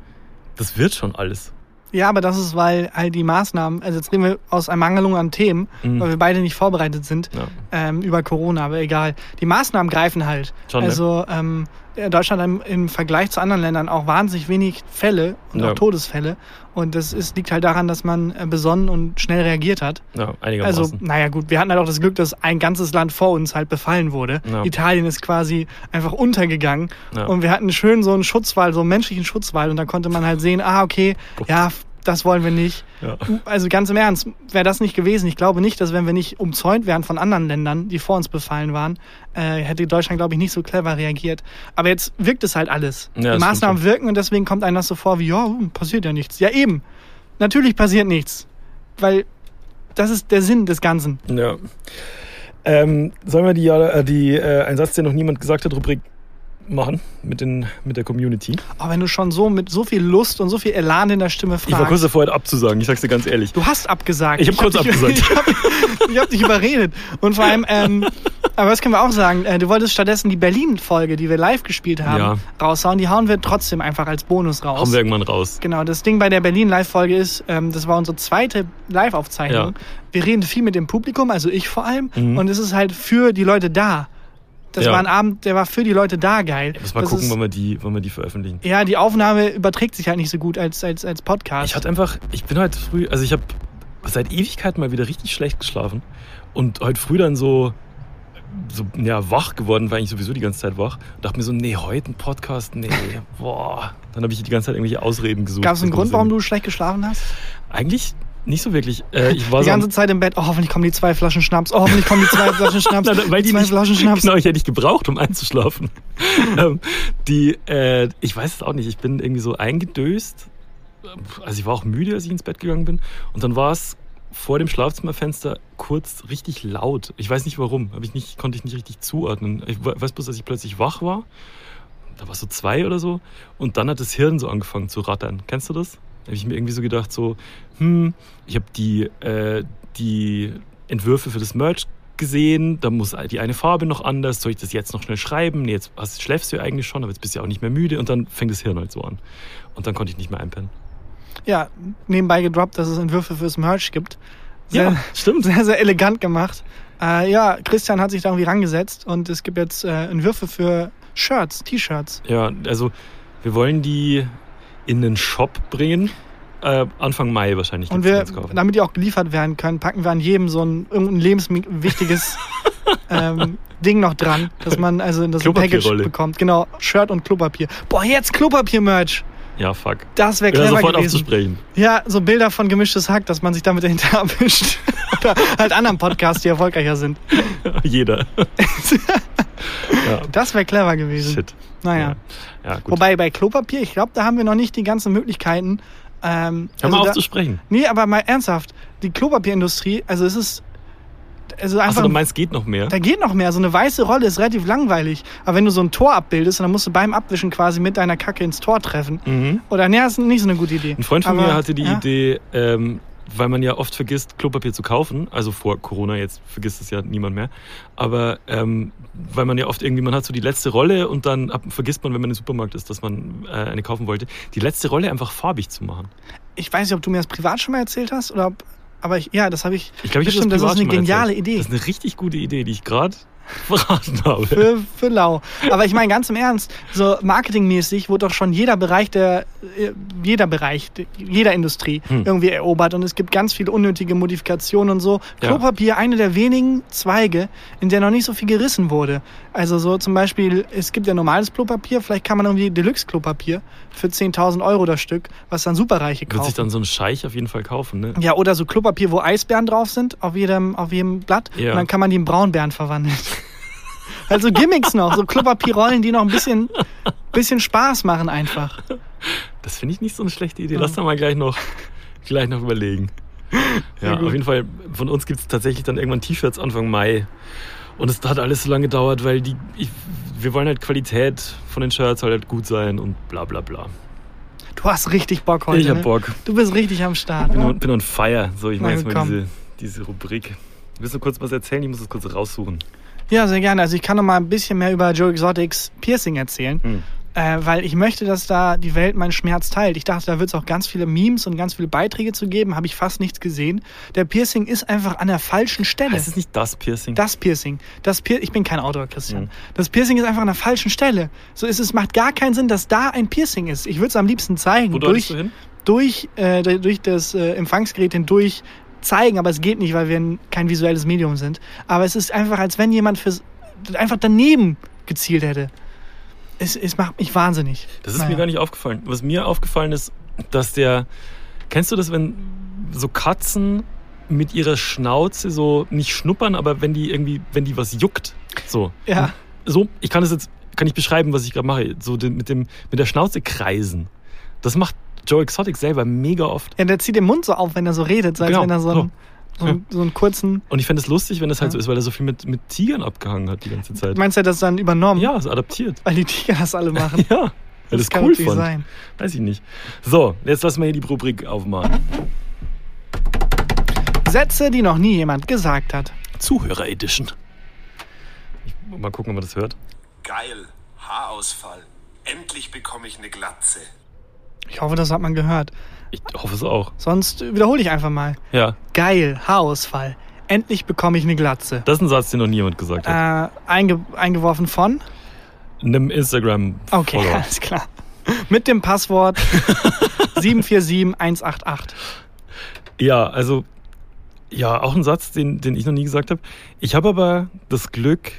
das wird schon alles. Ja, aber das ist, weil all die Maßnahmen, also jetzt reden wir aus Ermangelung an Themen, Mhm. weil wir beide nicht vorbereitet sind Ja. ähm, über Corona, aber egal. Die Maßnahmen greifen halt. Schon, ne? also ähm, Deutschland hat im, im Vergleich zu anderen Ländern auch wahnsinnig wenig Fälle und Ja. auch Todesfälle. Und das ist, liegt halt daran, dass man äh, besonnen und schnell reagiert hat. Ja, einigermaßen. Also, naja gut, wir hatten halt auch das Glück, dass ein ganzes Land vor uns halt befallen wurde. Ja. Italien ist quasi einfach untergegangen Ja. und wir hatten schön so einen Schutzwall, so einen menschlichen Schutzwall und da konnte man halt sehen, ah, okay, ja, das wollen wir nicht. ja. Also ganz im Ernst, wäre das nicht gewesen. Ich glaube nicht, dass wenn wir nicht umzäunt wären von anderen Ländern, die vor uns befallen waren, äh, hätte Deutschland, glaube ich, nicht so clever reagiert. Aber jetzt wirkt es halt alles. Ja, die Maßnahmen wirken und deswegen kommt einem das so vor wie, ja, passiert ja nichts. Ja, eben. Natürlich passiert nichts. Weil das ist der Sinn des Ganzen. Ja. Ähm, sollen wir die, äh, die äh, ein Satz, den noch niemand gesagt hat, Rubrik machen mit, den, mit der Community? Aber wenn du schon so mit so viel Lust und so viel Elan in der Stimme Ich war fragst. kurz davor, heute abzusagen, ich sag's dir ganz ehrlich. Du hast abgesagt. Ich hab kurz dich, abgesagt. [laughs] Ich hab, ich hab dich überredet. Und vor allem, ähm, aber das können wir auch sagen, äh, du wolltest stattdessen die Berlin-Folge, die wir live gespielt haben, Ja. raushauen. Die hauen wir trotzdem einfach als Bonus raus. Kommen wir irgendwann raus. Genau, das Ding bei der Berlin-Live-Folge ist, ähm, das war unsere zweite Live-Aufzeichnung. Ja. Wir reden viel mit dem Publikum, also ich vor allem, Mhm. und es ist halt für die Leute da. Das Ja. war ein Abend, der war für die Leute da geil. Muss mal das gucken, ist, wann wir, die, wann wir die veröffentlichen. ja, die Aufnahme überträgt sich halt nicht so gut als, als, als Podcast. Ich hatte einfach, ich bin heute früh, also ich habe seit Ewigkeiten mal wieder richtig schlecht geschlafen und heute früh dann so, so ja, wach geworden, war eigentlich sowieso die ganze Zeit wach. Und dachte mir so, nee, heute ein Podcast, nee, [laughs] boah. Dann habe ich die ganze Zeit irgendwelche Ausreden gesucht. Gab es einen Grund, warum du schlecht geschlafen hast? Eigentlich nicht so wirklich. Äh, ich war Die so ganze Zeit im Bett, oh, hoffentlich kommen die zwei Flaschen Schnaps, oh, hoffentlich kommen die zwei Flaschen [laughs] Schnaps, Na, weil die zwei nicht, Flaschen Schnaps. Genau, ich hätte nicht gebraucht, um einzuschlafen. [laughs] ähm, die, äh, ich weiß es auch nicht, ich bin irgendwie so eingedöst. Also ich war auch müde, als ich ins Bett gegangen bin. Und dann war es vor dem Schlafzimmerfenster kurz richtig laut. Ich weiß nicht warum, ich nicht, konnte ich nicht richtig zuordnen. Ich we- weiß bloß, dass ich plötzlich wach war. Da war es so zwei oder so. Und dann hat das Hirn so angefangen zu rattern. Kennst du das? Da habe ich mir irgendwie so gedacht, so, hm, ich habe die, äh, die Entwürfe für das Merch gesehen, da muss die eine Farbe noch anders, soll ich das jetzt noch schnell schreiben? Nee, jetzt hast, schläfst du ja eigentlich schon, aber jetzt bist du ja auch nicht mehr müde und dann fängt das Hirn halt so an. Und dann konnte ich nicht mehr einpennen. Ja, nebenbei gedroppt, dass es Entwürfe fürs Merch gibt. Sehr, stimmt. sehr, sehr elegant gemacht. Äh, ja, Christian hat sich da irgendwie rangesetzt und es gibt jetzt äh, Entwürfe für Shirts, T-Shirts. Ja, also wir wollen die in den Shop bringen. Äh, Anfang Mai wahrscheinlich. Und wir, damit die auch geliefert werden können, packen wir an jedem so ein irgendein lebenswichtiges [laughs] ähm, Ding noch dran, dass man also in das Package bekommt. Genau, Shirt und Klopapier. Boah, jetzt Klopapier-Merch. Ja, fuck. Das wäre Ja, clever sofort gewesen. aufzusprechen. Ja, so Bilder von gemischtes Hack, dass man sich damit [laughs] dahinter abwischt. Oder halt anderen Podcasts, die erfolgreicher sind. [laughs] Jeder. Ja. Das wäre clever gewesen. Shit. Naja. Ja, gut. Wobei bei Klopapier, ich glaube, da haben wir noch nicht die ganzen Möglichkeiten. Ähm, Hör mal also auf da, zu sprechen. Nee, aber mal ernsthaft. Die Klopapierindustrie, also es ist. Also einfach. Achso, du meinst, geht noch mehr? da geht noch mehr. So eine weiße Rolle ist relativ langweilig. Aber wenn du so ein Tor abbildest, dann musst du beim Abwischen quasi mit deiner Kacke ins Tor treffen. Mhm. Oder nee, das ist nicht so eine gute Idee. Ein Freund von Aber, mir hatte die ja. Idee, ähm, weil man ja oft vergisst, Klopapier zu kaufen, also vor Corona, jetzt vergisst es ja niemand mehr, aber ähm, weil man ja oft irgendwie, man hat so die letzte Rolle und dann ab, vergisst man, wenn man im Supermarkt ist, dass man äh, eine kaufen wollte, die letzte Rolle einfach farbig zu machen. Ich weiß nicht, ob du mir das privat schon mal erzählt hast oder ob. Aber ich, ja, das habe ich. Ich glaube, ich Bestimmt, habe das ist eine geniale erzählt. Idee. Das ist eine richtig gute Idee, die ich gerade verraten habe. Für, für lau. Aber ich meine ganz im Ernst, so marketingmäßig wurde doch schon jeder Bereich der, äh, jeder Bereich, de- jeder Industrie Hm. irgendwie erobert und es gibt ganz viele unnötige Modifikationen und so. Ja. Klopapier, eine der wenigen Zweige, in der noch nicht so viel gerissen wurde. Also so zum Beispiel, es gibt ja normales Klopapier, vielleicht kann man irgendwie Deluxe-Klopapier für 10.000 Euro das Stück, was dann Superreiche Wird sich kaufen. dann so ein Scheich auf jeden Fall kaufen, ne? Ja, oder so Klopapier, wo Eisbären drauf sind, auf jedem, auf jedem Blatt. Ja. Und dann kann man die in Braunbären verwandeln. Also Gimmicks noch, so Klopapierrollen, die noch ein bisschen, bisschen Spaß machen einfach. Das finde ich nicht so eine schlechte Idee. Lass da mal gleich noch, gleich noch überlegen. Ja, auf jeden Fall, von uns gibt es tatsächlich dann irgendwann T-Shirts Anfang Mai. Und es hat alles so lange gedauert, weil die, ich, wir wollen halt Qualität von den Shirts soll halt gut sein und bla bla bla. Du hast richtig Bock heute. ich hab ne? Bock. Du bist richtig am Start. Bin, Ne? on, bin on fire. So, ich mache jetzt mal diese, diese Rubrik. Willst du kurz was erzählen? Ich muss es kurz raussuchen. Ja, sehr gerne. Also ich kann noch mal ein bisschen mehr über Joe Exotics Piercing erzählen. Hm. Äh, weil ich möchte, dass da die Welt meinen Schmerz teilt. Ich dachte, da wird es auch ganz viele Memes und ganz viele Beiträge zu geben. Habe ich fast nichts gesehen. Der Piercing ist einfach an der falschen Stelle. Heißt es nicht das Piercing? Das Piercing. Das Pier ich bin kein Autor, Christian. Mhm. Das Piercing ist einfach an der falschen Stelle. So ist es, macht gar keinen Sinn, dass da ein Piercing ist. Ich würde es am liebsten zeigen. Wo durch, du hin? durch, äh, durch das äh, Empfangsgerät hindurch zeigen, aber es geht nicht, weil wir ein, kein visuelles Medium sind. Aber es ist einfach, als wenn jemand fürs, einfach daneben gezielt hätte. Es, es macht mich wahnsinnig. Das ist Naja. mir gar nicht aufgefallen. Was mir aufgefallen ist, dass der. Kennst du das, wenn so Katzen mit ihrer Schnauze so nicht schnuppern, aber wenn die irgendwie, wenn die was juckt, so. Ja. So, ich kann das jetzt, kann ich beschreiben, was ich gerade mache. So mit dem, mit der Schnauze kreisen. Das macht Joe Exotic selber mega oft. Ja, der zieht den Mund so auf, wenn er so redet, so als Genau, wenn er so einen, so, einen, so einen kurzen. Und ich fände es lustig, wenn das halt Ja. so ist, weil er so viel mit, mit Tigern abgehangen hat die ganze Zeit. Meinst du, er hat das dann übernommen? Ja, so adaptiert. Weil die Tiger das alle machen. [laughs] Ja, weil das, Das kann cool fand. sein. Weiß ich nicht. So, jetzt lassen wir hier die Rubrik aufmachen. Sätze, die noch nie jemand gesagt hat. Zuhörer Edition. Ich, mal gucken, ob man das hört. Geil, Haarausfall. Endlich bekomme ich eine Glatze. Ich hoffe, das hat man gehört. Ich hoffe es auch. Sonst wiederhole ich einfach mal. Ja, Geil, Haarausfall. Endlich bekomme ich eine Glatze. das ist ein Satz, den noch nie jemand gesagt hat. Äh, einge eingeworfen von? Einem instagram Okay, Follower. [laughs] alles klar. Mit dem Passwort [laughs] 747188. Ja, also, ja, auch ein Satz, den, den ich noch nie gesagt habe. Ich habe aber das Glück,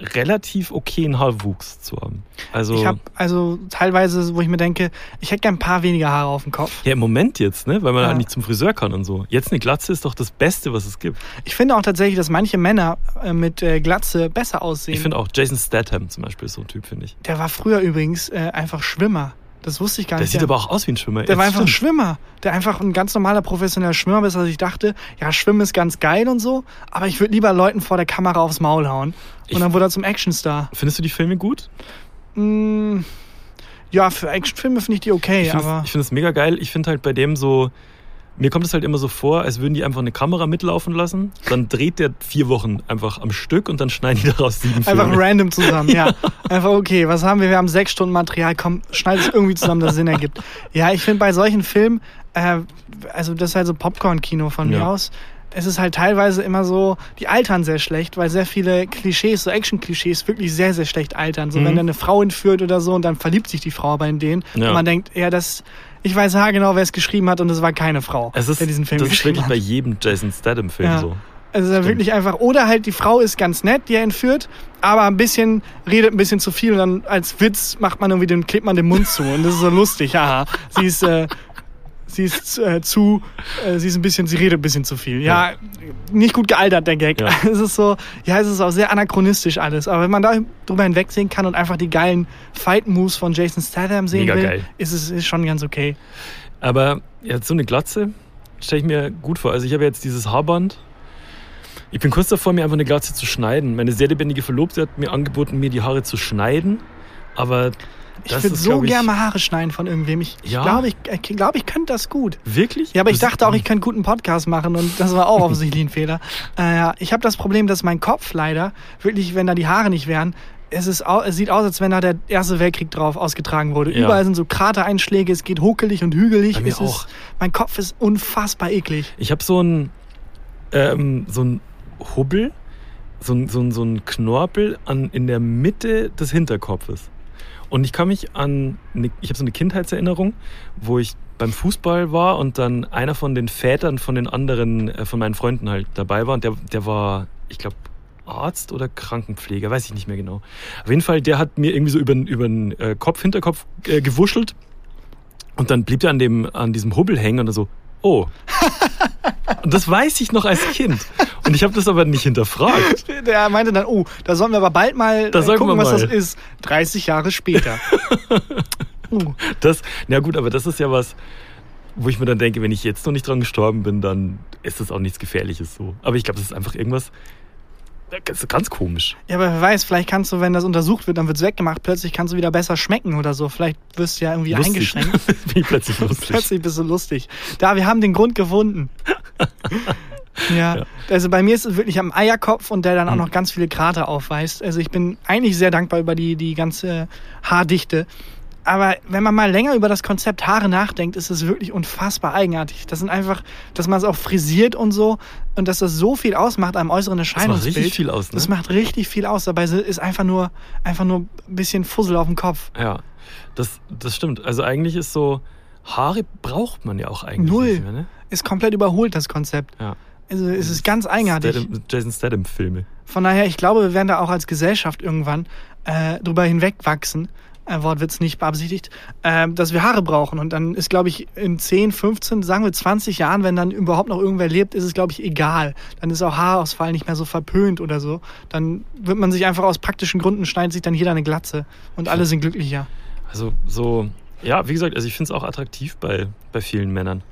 relativ okayen Haarwuchs zu haben. Also, Ich habe also teilweise, wo ich mir denke, ich hätte gern ein paar weniger Haare auf dem Kopf. ja, im Moment jetzt, ne, weil man Ja. halt nicht zum Friseur kann und so. Jetzt eine Glatze ist doch das Beste, was es gibt. Ich finde auch tatsächlich, dass manche Männer äh, mit äh, Glatze besser aussehen. Ich finde auch Jason Statham zum Beispiel ist so ein Typ, finde ich. Der war früher übrigens äh, einfach Schwimmer. Das wusste ich gar Der nicht. sieht aber auch aus wie ein Schwimmer. Der war Jetzt einfach ein stimmt. Schwimmer. Der einfach ein ganz normaler professioneller Schwimmer ist, als ich dachte, ja, Schwimmen ist ganz geil und so, aber ich würde lieber Leuten vor der Kamera aufs Maul hauen. Und Ich- dann wurde er zum Actionstar. Findest du die Filme gut? Mm, ja, für Actionfilme finde ich die okay, Ich finde es mega geil. Ich finde halt bei dem so, mir kommt es halt immer so vor, als würden die einfach eine Kamera mitlaufen lassen. Dann dreht der vier Wochen einfach am Stück und dann schneiden die daraus sieben einfach Filme. random zusammen. [laughs] ja. Einfach okay, was haben wir? Wir haben sechs Stunden Material, komm, schneid es irgendwie zusammen, dass es Sinn ergibt. Ja, ich finde bei solchen Filmen, äh, also das ist halt so Popcorn-Kino von mir Ja. aus. Es ist halt teilweise immer so, die altern sehr schlecht, weil sehr viele Klischees, so Action-Klischees, wirklich sehr, sehr schlecht altern. So, Mhm. wenn dann eine Frau entführt oder so und dann verliebt sich die Frau aber in den Ja. und man denkt, ja, das, ich weiß haargenau, wer es geschrieben hat und es war keine Frau, Es ist, der diesen Film das ist geschrieben wirklich hat. bei jedem Jason Statham-Film Ja. so. Also dann wirklich einfach, oder halt die Frau ist ganz nett, die er entführt, aber ein bisschen, redet ein bisschen zu viel und dann als Witz macht man irgendwie den, klebt man den Mund zu und das ist so lustig, haha. Sie ist, äh, sie ist äh, zu, äh, sie ist ein bisschen, sie redet ein bisschen zu viel. Ja, nicht gut gealtert, der Gag. Ja. [laughs] Es ist so, ja, es ist auch sehr anachronistisch alles. Aber wenn man da drüber hinwegsehen kann und einfach die geilen Fight-Moves von Jason Statham sehen Mega will, geil. ist es ist schon ganz okay. Aber ja, so eine Glatze stelle ich mir gut vor. Also ich habe jetzt dieses Haarband. Ich bin kurz davor, mir einfach eine Glatze zu schneiden. Meine sehr lebendige Verlobte hat mir angeboten, mir die Haare zu schneiden. Aber Ich würde so ich, gerne mal Haare schneiden von irgendwem. Ich, Ja? glaube, ich, ich, glaub, ich könnte das gut. Wirklich? Ja, aber ich dachte auch, ich könnte guten Podcast machen und das war auch [laughs] offensichtlich ein Fehler. Äh, ich habe das Problem, dass mein Kopf leider, wirklich, wenn da die Haare nicht wären, es, ist, es sieht aus, als wenn da der Erste Weltkrieg drauf ausgetragen wurde. Ja. Überall sind so Kratereinschläge, es geht huckelig und hügelig. Bei. Ist, mein Kopf ist unfassbar eklig. Ich habe so ein ähm, so ein Hubbel, so ein, so ein, so ein Knorpel an, in der Mitte des Hinterkopfes. Und ich kann mich an, eine, ich habe so eine Kindheitserinnerung, wo ich beim Fußball war und dann einer von den Vätern von den anderen, äh, von meinen Freunden halt dabei war und der, der war, ich glaube, Arzt oder Krankenpfleger, weiß ich nicht mehr genau. Auf jeden Fall, der hat mir irgendwie so über, über den äh, Kopf, Hinterkopf äh, gewuschelt und dann blieb er an, dem, an diesem Hubbel hängen und er so, oh. [laughs] und das weiß ich noch als Kind. Und ich habe das aber nicht hinterfragt. [laughs] Der meinte dann, oh, da sollen wir aber bald mal Da äh, sollten gucken, wir was mal. das ist. 30 Jahre später. [laughs] uh, Das, na gut, aber das ist ja was, wo ich mir dann denke, wenn ich jetzt noch nicht dran gestorben bin, dann ist das auch nichts Gefährliches so. Aber ich glaube, das ist einfach irgendwas ist ganz komisch. ja, aber wer weiß, vielleicht kannst du, wenn das untersucht wird, dann wird es weggemacht, plötzlich kannst du wieder besser schmecken oder so. Vielleicht wirst du ja irgendwie Lustig. eingeschränkt. [laughs] bin ich plötzlich lustig. Plötzlich bist du lustig. Da, wir haben den Grund gefunden. Ja, Ja. also bei mir ist es wirklich am Eierkopf und der dann auch Mhm. noch ganz viele Krater aufweist. Also ich bin eigentlich sehr dankbar über die, die ganze Haardichte. Aber wenn man mal länger über das Konzept Haare nachdenkt, ist es wirklich unfassbar eigenartig. Das sind einfach, dass man es auch frisiert und so und dass das so viel ausmacht am äußeren Das macht Erscheinungsbild. richtig viel aus, ne? Das macht richtig viel aus. Dabei ist einfach nur, einfach nur ein bisschen Fussel auf dem Kopf. Ja, das, das stimmt. Also eigentlich ist so, Haare braucht man ja auch eigentlich Null. nicht mehr, ne? Ist komplett überholt, das Konzept. Ja. Also es ist ganz eigenartig. Statham, Jason Statham-Filme. Von daher, ich glaube, wir werden da auch als Gesellschaft irgendwann äh, drüber hinwegwachsen. Äh, Wortwitz nicht beabsichtigt, äh, dass wir Haare brauchen. Und dann ist, glaube ich, in 10, 15, sagen wir 20 Jahren, wenn dann überhaupt noch irgendwer lebt, ist es, glaube ich, egal. Dann ist auch Haarausfall nicht mehr so verpönt oder so. Dann wird man sich einfach aus praktischen Gründen schneidet sich dann jeder eine Glatze. Und alle sind glücklicher. Also so, ja, wie gesagt, also ich finde es auch attraktiv bei, bei vielen Männern.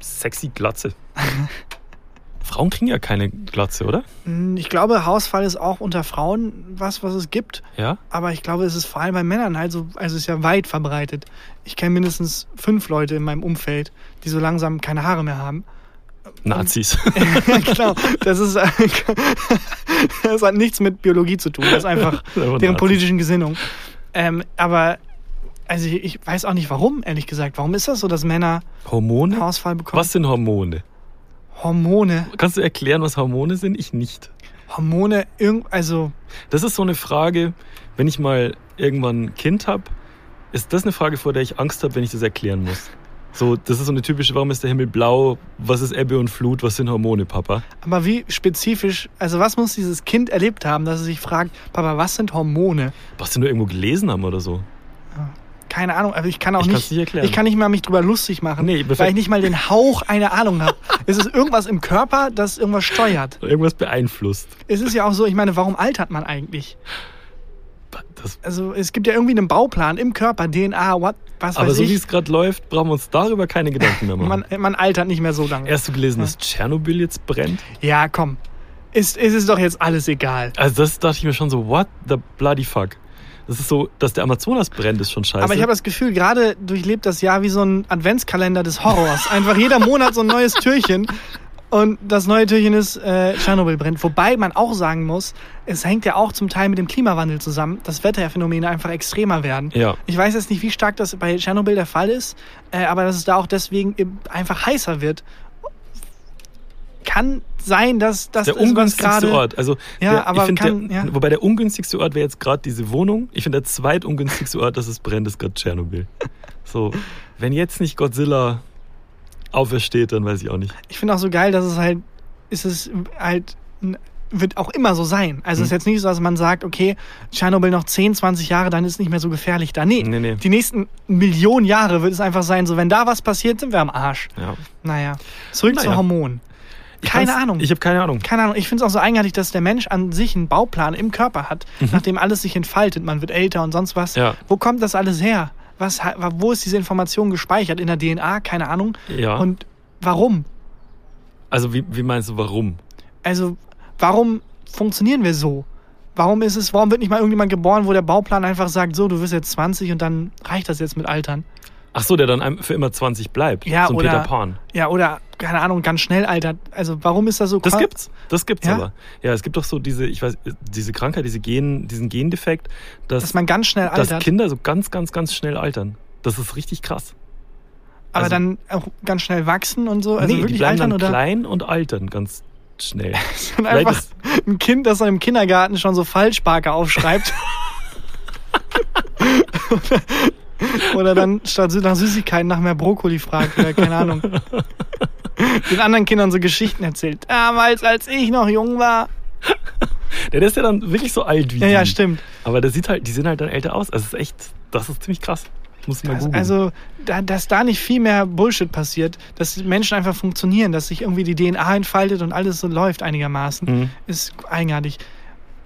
Sexy Glatze. [laughs] Frauen kriegen ja keine Glatze, oder? Hm, Ich glaube, Haarausfall ist auch unter Frauen was, was es gibt. Ja? Aber ich glaube, es ist vor allem bei Männern also, also es ist ja weit verbreitet. Ich kenne mindestens fünf Leute in meinem Umfeld, die so langsam keine Haare mehr haben. Nazis. [laughs] genau, das ist [laughs] das hat nichts mit Biologie zu tun. Das ist einfach Das ist einfach deren Nazis. politischen Gesinnung. Ähm, aber also ich, ich weiß auch nicht warum, ehrlich gesagt. Warum ist das so, dass Männer Hormone? Haarausfall bekommen? Was sind Hormone? Hormone. Kannst du erklären, was Hormone sind? Ich nicht. Hormone, irgend, also Das ist so eine Frage, wenn ich mal irgendwann ein Kind habe, ist das eine Frage, vor der ich Angst habe, wenn ich das erklären muss. So, das ist so eine typische, warum ist der Himmel blau? Was ist Ebbe und Flut? Was sind Hormone, Papa? Aber wie spezifisch, also was muss dieses Kind erlebt haben, dass es sich fragt, Papa, was sind Hormone? Was sie nur irgendwo gelesen haben oder so. Keine Ahnung, aber ich kann auch Ich nicht, ich kann nicht mal mich drüber lustig machen, Nee, weil ich nicht mal den Hauch einer Ahnung habe. [laughs] es ist irgendwas im Körper, das irgendwas steuert. Irgendwas beeinflusst. Es ist ja auch so, ich meine, warum altert man eigentlich? Das, Also es gibt ja irgendwie einen Bauplan im Körper, DNA, what, was aber weiß so wie ich. es gerade läuft, brauchen wir uns darüber keine Gedanken mehr machen. Man, man altert nicht mehr so lange. Erst du gelesen, dass Tschernobyl jetzt brennt? Ja, komm. Ist, ist es doch jetzt alles egal. Also das dachte ich mir schon so, what the bloody fuck? Das ist so, dass der Amazonas brennt, ist schon scheiße. Aber ich habe das Gefühl, gerade durchlebt das Jahr wie so ein Adventskalender des Horrors. Einfach jeder Monat so ein neues Türchen. Und das neue Türchen ist äh, Tschernobyl brennt. Wobei man auch sagen muss, es hängt ja auch zum Teil mit dem Klimawandel zusammen, dass Wetterphänomene einfach extremer werden. Ja. Ich weiß jetzt nicht, wie stark das bei Tschernobyl der Fall ist, äh, aber dass es da auch deswegen einfach heißer wird. Kann sein, dass das der ist, ungünstigste gerade Ort. Also Ja, der, aber kann- der, ja. wobei der ungünstigste Ort wäre jetzt gerade diese Wohnung. Ich finde der zweitungünstigste Ort, dass es brennt, ist gerade Tschernobyl. So, wenn jetzt nicht Godzilla aufersteht, dann weiß ich auch nicht. Ich finde auch so geil, dass es halt, ist es halt wird auch immer so sein. Also es ist jetzt nicht so, dass man sagt, okay, Tschernobyl noch 10, 20 Jahre, dann ist es nicht mehr so gefährlich da. Nee, Nee, nee. die nächsten Millionen Jahre wird es einfach sein, so wenn da was passiert, sind wir am Arsch. Ja. Naja, zurück Naja. zu Hormonen. Ich Keine Ahnung. Ich habe keine Ahnung. Keine Ahnung, ich finde es auch so eigenartig, dass der Mensch an sich einen Bauplan im Körper hat, nachdem alles sich entfaltet, man wird älter und sonst was. Mhm. Ja. Wo kommt das alles her? Was, wo ist diese Information gespeichert? In der DNA? Keine Ahnung. Ja. Und warum? Also wie, wie meinst du, warum? Also, warum funktionieren wir so? Warum ist es, warum wird nicht mal irgendjemand geboren, wo der Bauplan einfach sagt, so, du wirst jetzt 20 und dann reicht das jetzt mit Altern? Ach so, der dann für immer 20 bleibt. Ja, so ein oder, Peter Pan. Ja, oder, keine Ahnung, ganz schnell altert. Also, warum ist das so Das gibt's. Das gibt's Ja? aber. Ja, es gibt doch so diese, ich weiß, diese Krankheit, diese Gen, diesen Gendefekt, dass, Dass man ganz schnell dass altert, Kinder so ganz, ganz, ganz schnell altern. Das ist richtig krass. aber also- dann auch ganz schnell wachsen und so. Also nee, die wirklich bleiben altern dann oder? klein und altern ganz schnell. [laughs] Einfach ein Kind, das dann im Kindergarten schon so Falschparker aufschreibt. [laughs] [laughs] oder dann statt nach Süßigkeiten nach mehr Brokkoli fragt oder keine Ahnung. Den anderen Kindern so Geschichten erzählt. Damals, als ich noch jung war. Der, der ist ja dann wirklich so alt wie Ja, ja, die. stimmt. Aber der sieht halt, die sehen halt dann älter aus. Also ist echt, das ist ziemlich krass. Muss Also, googeln. also da, dass da nicht viel mehr Bullshit passiert, dass die Menschen einfach funktionieren, dass sich irgendwie die DNA entfaltet und alles so läuft einigermaßen, Mhm. ist eigenartig.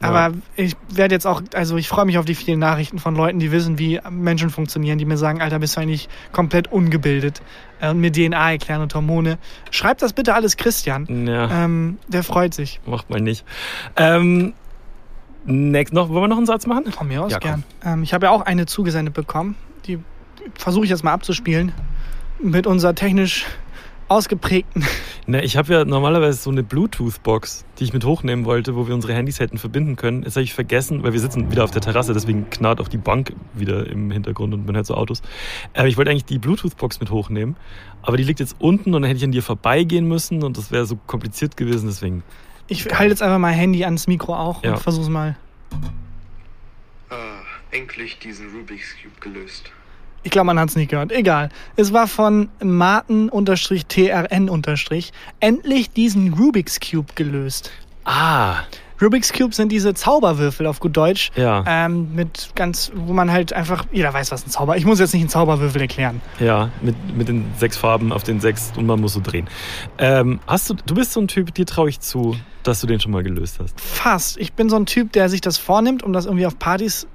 Aber ich werde jetzt auch, also ich freue mich auf die vielen Nachrichten von Leuten, die wissen, wie Menschen funktionieren, die mir sagen, Alter, bist du eigentlich komplett ungebildet äh, und mir DNA erklären und Hormone. Schreib das bitte alles Christian. ja, Ähm, der freut sich. macht mal nicht. Ähm, next, noch, wollen wir noch einen Satz machen? Von mir aus Ja, gern. Ähm, ich habe ja auch eine zugesendet bekommen. Die versuche ich jetzt mal abzuspielen. Mit unserer technisch ausgeprägten. Ne, ich habe ja normalerweise so eine Bluetooth-Box, die ich mit hochnehmen wollte, wo wir unsere Handys hätten verbinden können. Jetzt habe ich vergessen, weil wir sitzen wieder auf der Terrasse, deswegen knarrt auf die Bank wieder im Hintergrund und man hört so Autos. Aber ich wollte eigentlich die Bluetooth-Box mit hochnehmen, aber die liegt jetzt unten und dann hätte ich an dir vorbeigehen müssen und das wäre so kompliziert gewesen, deswegen. Ich halte jetzt einfach mal Handy ans Mikro auch Ja. und versuch's mal. Ah, endlich diesen Rubik's Cube gelöst. Ich glaube, man hat es nicht gehört. Egal. Es war von Martin-TRN- endlich diesen Rubik's Cube gelöst. Ah, Rubik's Cube sind diese Zauberwürfel auf gut Deutsch. Ja. Ähm, mit ganz, wo man halt einfach, jeder weiß, was ein Zauber. Ich muss jetzt nicht einen Zauberwürfel erklären. ja, mit, mit den sechs Farben auf den sechs und man muss so drehen. Ähm, hast du, du bist so ein Typ, dir traue ich zu, dass du den schon mal gelöst hast. Fast. Ich bin so ein Typ, der sich das vornimmt, um das irgendwie auf Partys,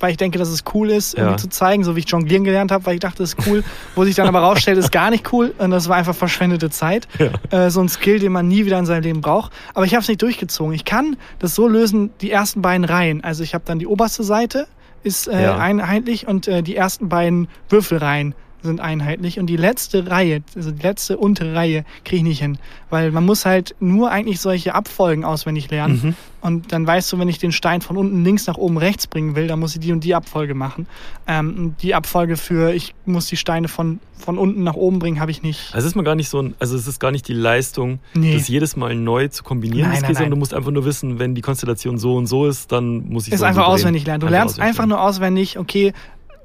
weil ich denke, dass es cool ist, irgendwie Ja. zu zeigen, so wie ich jonglieren gelernt habe, weil ich dachte, das ist cool, wo sich dann aber rausstellt, ist gar nicht cool und das war einfach verschwendete Zeit. Äh, so ein Skill, den man nie wieder in seinem Leben braucht. Aber ich habe es nicht durchgezogen. Ich kann das so lösen, die ersten beiden Reihen. Also ich habe dann die oberste Seite ist äh, Ja. einheitlich und äh, die ersten beiden Würfelreihen sind einheitlich und die letzte Reihe, also die letzte untere Reihe kriege ich nicht hin, weil man muss halt nur eigentlich solche Abfolgen auswendig lernen Mhm. und dann weißt du, wenn ich den Stein von unten links nach oben rechts bringen will, dann muss ich die und die Abfolge machen. Ähm, die Abfolge für ich muss die Steine von, von unten nach oben bringen, habe ich nicht. Also es ist mal gar nicht so ein, also es ist gar nicht die Leistung, Nee. das jedes Mal neu zu kombinieren, Nein, nein, sondern nein. du musst einfach nur wissen, wenn die Konstellation so und so ist, dann muss ich ist so einfach auswendig lernen. Du lernst einfach nur auswendig, okay,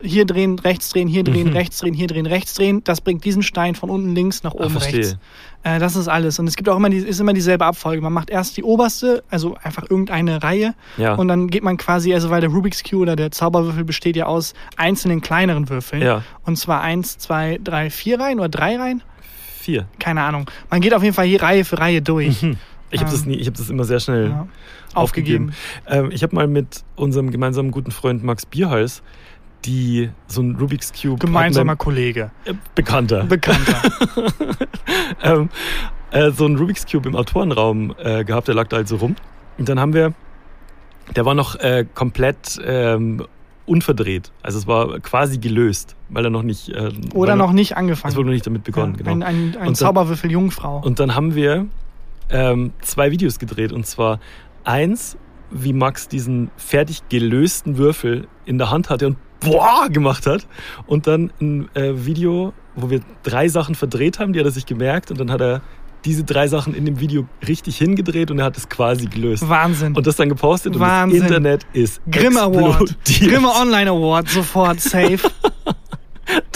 hier drehen, rechts drehen, hier drehen, Mhm. rechts drehen, hier drehen, rechts drehen. Das bringt diesen Stein von unten links nach oben verstehe. rechts. Äh, das ist alles. Und es gibt auch immer, die, ist immer dieselbe Abfolge. Man macht erst die oberste, also einfach irgendeine Reihe. Ja. Und dann geht man quasi, also weil der Rubik's Cube oder der Zauberwürfel besteht ja aus einzelnen kleineren Würfeln. Ja. Und zwar eins, zwei, drei, vier Reihen oder drei Reihen? Vier. Keine Ahnung. Man geht auf jeden Fall hier Reihe für Reihe durch. Hm. Ich habe Ähm, das nie, ich habe das immer sehr schnell Ja. aufgegeben. Aufgegeben. Ähm, ich habe mal mit unserem gemeinsamen guten Freund Max Bierhals die so ein Rubik's Cube Gemeinsamer Kollege. äh, Bekannter [laughs] Bekannter. [laughs] ähm, äh, so ein Rubik's Cube im Autorenraum äh, gehabt, der lag da halt so rum. Und dann haben wir, der war noch äh, komplett ähm, unverdreht. Also es war quasi gelöst, weil er noch nicht. Äh, Oder weil noch nicht Es angefangen. wurde noch nicht damit begonnen, Ja, genau. Ein, ein, ein Und dann- Zauberwürfel Jungfrau. Und dann haben wir ähm, zwei Videos gedreht. Und zwar eins, wie Max diesen fertig gelösten Würfel in der Hand hatte und boah gemacht hat. Und dann ein äh, Video, wo wir drei Sachen verdreht haben, die hat er sich gemerkt. Und dann hat er diese drei Sachen in dem Video richtig hingedreht und er hat es quasi gelöst. Wahnsinn. Und das dann gepostet Wahnsinn. und das Internet ist Grimme Award. Grimme Online Award, sofort safe. [laughs]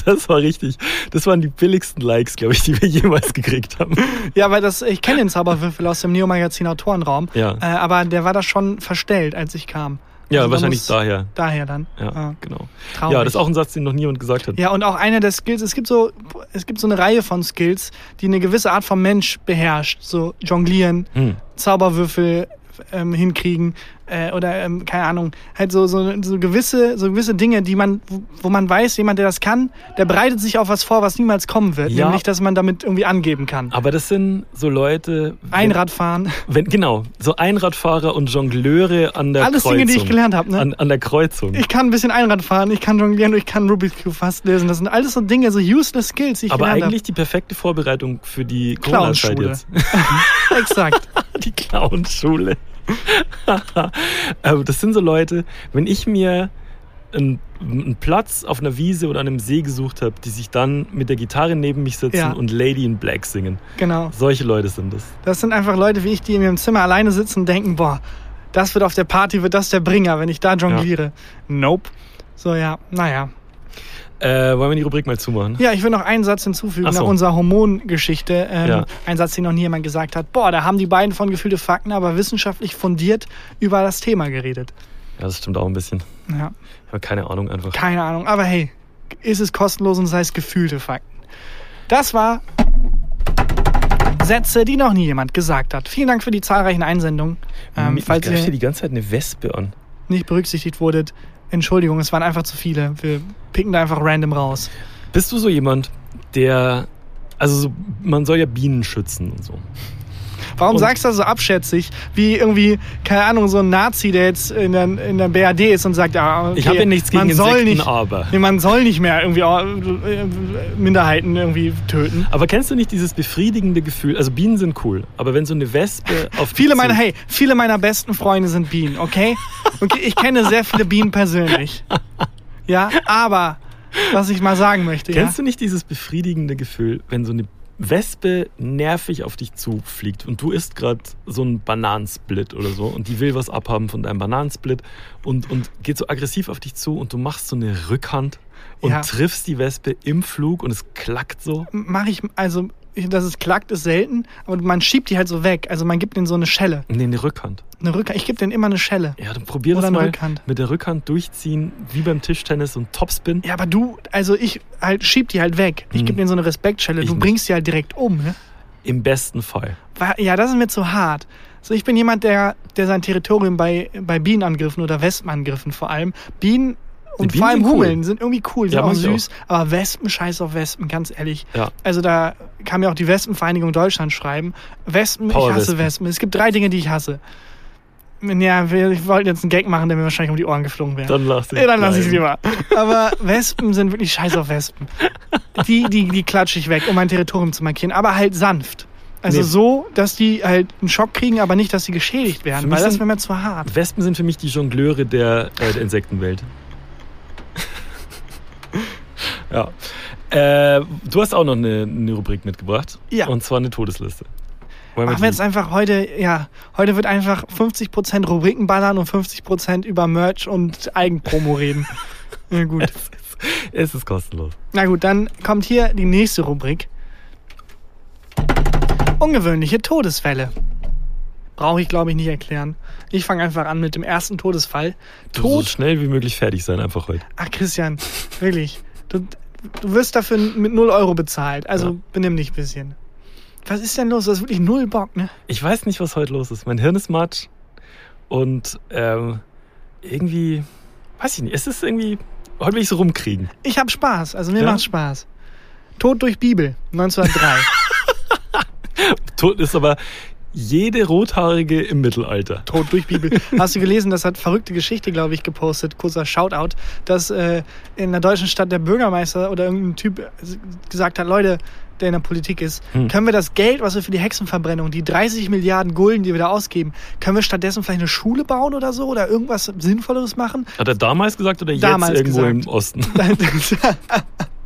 Das war richtig. Das waren die billigsten Likes, glaube ich, die wir jemals gekriegt haben. Ja, weil das, ich kenne den Zauberwürfel aus dem Neo-Magazin Autorenraum. Ja. Äh, aber der war da schon verstellt, als ich kam. Ja, Also wahrscheinlich daher. Daher dann. Ja, Ah, genau. traurig. Ja, das ist auch ein Satz, den noch niemand gesagt hat. Ja, und auch einer der Skills, es gibt so, es gibt so eine Reihe von Skills, die eine gewisse Art von Mensch beherrscht. So jonglieren, Hm. Zauberwürfel ähm, hinkriegen äh, oder ähm, keine Ahnung, halt so, so, so gewisse, so gewisse Dinge, die man, wo, man weiß, jemand, der das kann, der bereitet sich auf was vor, was niemals kommen wird. Ja. Nämlich, dass man damit irgendwie angeben kann. Aber das sind so Leute. Einradfahren. Wenn, genau, so Einradfahrer und Jongleure an der Alles Kreuzung. Dinge, die ich gelernt habe, ne? An, an der Kreuzung. Ich kann ein bisschen Einrad fahren, ich kann jonglieren und ich kann Rubik's Cube fast lösen. Das sind alles so Dinge, so useless Skills, die ich Aber gelernt eigentlich die perfekte Vorbereitung für die Clownschule. Habe. [laughs] Exakt. [laughs] die Clownschule. [laughs] Das sind so Leute, wenn ich mir einen, einen Platz auf einer Wiese oder an einem See gesucht habe, die sich dann mit der Gitarre neben mich sitzen Ja. und Lady in Black singen. Genau. Solche Leute sind das. Das sind einfach Leute wie ich, die in ihrem Zimmer alleine sitzen und denken, boah, das wird auf der Party, wird das der Bringer, wenn ich da jongliere. Nope. So, ja, naja. Äh, wollen wir die Rubrik mal zumachen? Ja, ich will noch einen Satz hinzufügen Ach so. nach unserer Hormongeschichte. Ähm, Ja. Ein Satz, den noch nie jemand gesagt hat. Boah, da haben die beiden von gefühlte Fakten, aber wissenschaftlich fundiert über das Thema geredet. Ja, das stimmt auch ein bisschen. Ja, Ich habe keine Ahnung einfach. keine Ahnung. Aber hey, ist es kostenlos und das heißt gefühlte Fakten. Das war Sätze, die noch nie jemand gesagt hat. Vielen Dank für die zahlreichen Einsendungen. Ähm, Mir falls ihr die ganze Zeit eine Wespe an. nicht berücksichtigt wurdet, Entschuldigung, es waren einfach zu viele. Wir picken da einfach random raus. Bist du so jemand, der. Also, so, man soll ja Bienen schützen und so. Warum Und- sagst du das so abschätzig, wie irgendwie, keine Ahnung, so ein Nazi, der jetzt in der, in der BRD ist und sagt, ja, okay, Ich habe ja nichts gegen man soll Insekten, nicht, aber. nee, man soll nicht mehr irgendwie äh, Minderheiten irgendwie töten. Aber kennst du nicht dieses befriedigende Gefühl? Also Bienen sind cool, aber wenn so eine Wespe [laughs] auf Viele meiner, hey, viele meiner besten Freunde sind Bienen, okay? okay? Ich kenne sehr viele Bienen persönlich. Ja, aber was ich mal sagen möchte, ja. Kennst du nicht dieses befriedigende Gefühl, wenn so eine Wespe nervig auf dich zufliegt und du isst gerade so einen Bananensplit oder so und die will was abhaben von deinem Bananensplit und, und geht so aggressiv auf dich zu und du machst so eine Rückhand und Ja. triffst die Wespe im Flug und es klackt so. Mache ich, also, dass es klackt, ist selten, aber man schiebt die halt so weg. Also man gibt denen so eine Schelle. Nee, eine Rückhand. Eine Rückhand. Ich gebe denen immer eine Schelle. Ja, dann probier Oder das mal Rückhand. mit der Rückhand durchziehen, wie beim Tischtennis und Topspin. Ja, aber du, also ich halt schieb die halt weg. Ich Hm. gebe denen so eine Respektschelle. Ich Du nicht. bringst die halt direkt um, ne? Im besten Fall. Ja, das ist mir zu hart. So, ich bin jemand, der, der sein Territorium bei, bei Bienenangriffen oder Wespenangriffen vor allem. Bienen und vor allem sind cool. Hummeln sind irgendwie cool, sind Ja, auch süß, aber Wespen, scheiß auf Wespen, ganz ehrlich. Ja. Also da kann mir auch die Wespenvereinigung Deutschland schreiben. Wespen, ich hasse Powerwespen. Wespen. Es gibt drei Dinge, die ich hasse. Ja, wir- ich wollte jetzt einen Gag machen, der mir wahrscheinlich um die Ohren geflogen wäre. Dann lass ich Ja, dann lass ich lieber. Aber Wespen sind wirklich scheiß auf Wespen. Die, die, die klatsche ich weg, um mein Territorium zu markieren, aber halt sanft. Also Nee. so, dass die halt einen Schock kriegen, aber nicht, dass sie geschädigt werden, weil das wäre mir zu hart. Wespen sind für mich die Jongleure der, äh, der Insektenwelt. Ja. Äh, du hast auch noch eine, eine Rubrik mitgebracht. Ja. Und zwar eine Todesliste. Machen wir jetzt einfach heute, ja, heute wird einfach 50% Rubriken ballern und 50% über Merch und Eigenpromo reden. [laughs] Ja gut. Es ist kostenlos. Na gut, dann kommt hier die nächste Rubrik. Ungewöhnliche Todesfälle. Brauche ich, glaube ich, nicht erklären. Ich fange einfach an mit dem ersten Todesfall. So Tod. schnell wie möglich fertig sein, einfach heute. Ach, Christian, wirklich. Du, du wirst dafür mit 0 Euro bezahlt. Also Ja. benimm dich ein bisschen. Was ist denn los? Du hast wirklich null Bock, ne? Ich weiß nicht, was heute los ist. Mein Hirn ist matsch. Und ähm, irgendwie, weiß ich nicht, es ist irgendwie, heute will ich so rumkriegen. Ich hab Spaß. Also mir Ja? macht's Spaß. Tod durch Bibel, 1903. [laughs] Tod ist aber jede Rothaarige im Mittelalter. Tod durch Bibel. Hast du gelesen, das hat verrückte Geschichte, glaube ich, gepostet, kurzer Shoutout, dass äh, in der deutschen Stadt der Bürgermeister oder irgendein Typ äh, gesagt hat, Leute, der in der Politik ist, Hm. können wir das Geld, was wir für die Hexenverbrennung, die 30 Milliarden Gulden, die wir da ausgeben, können wir stattdessen vielleicht eine Schule bauen oder so oder irgendwas Sinnvolleres machen? Hat er damals gesagt oder Damals jetzt irgendwo gesagt. im Osten? [laughs] [laughs]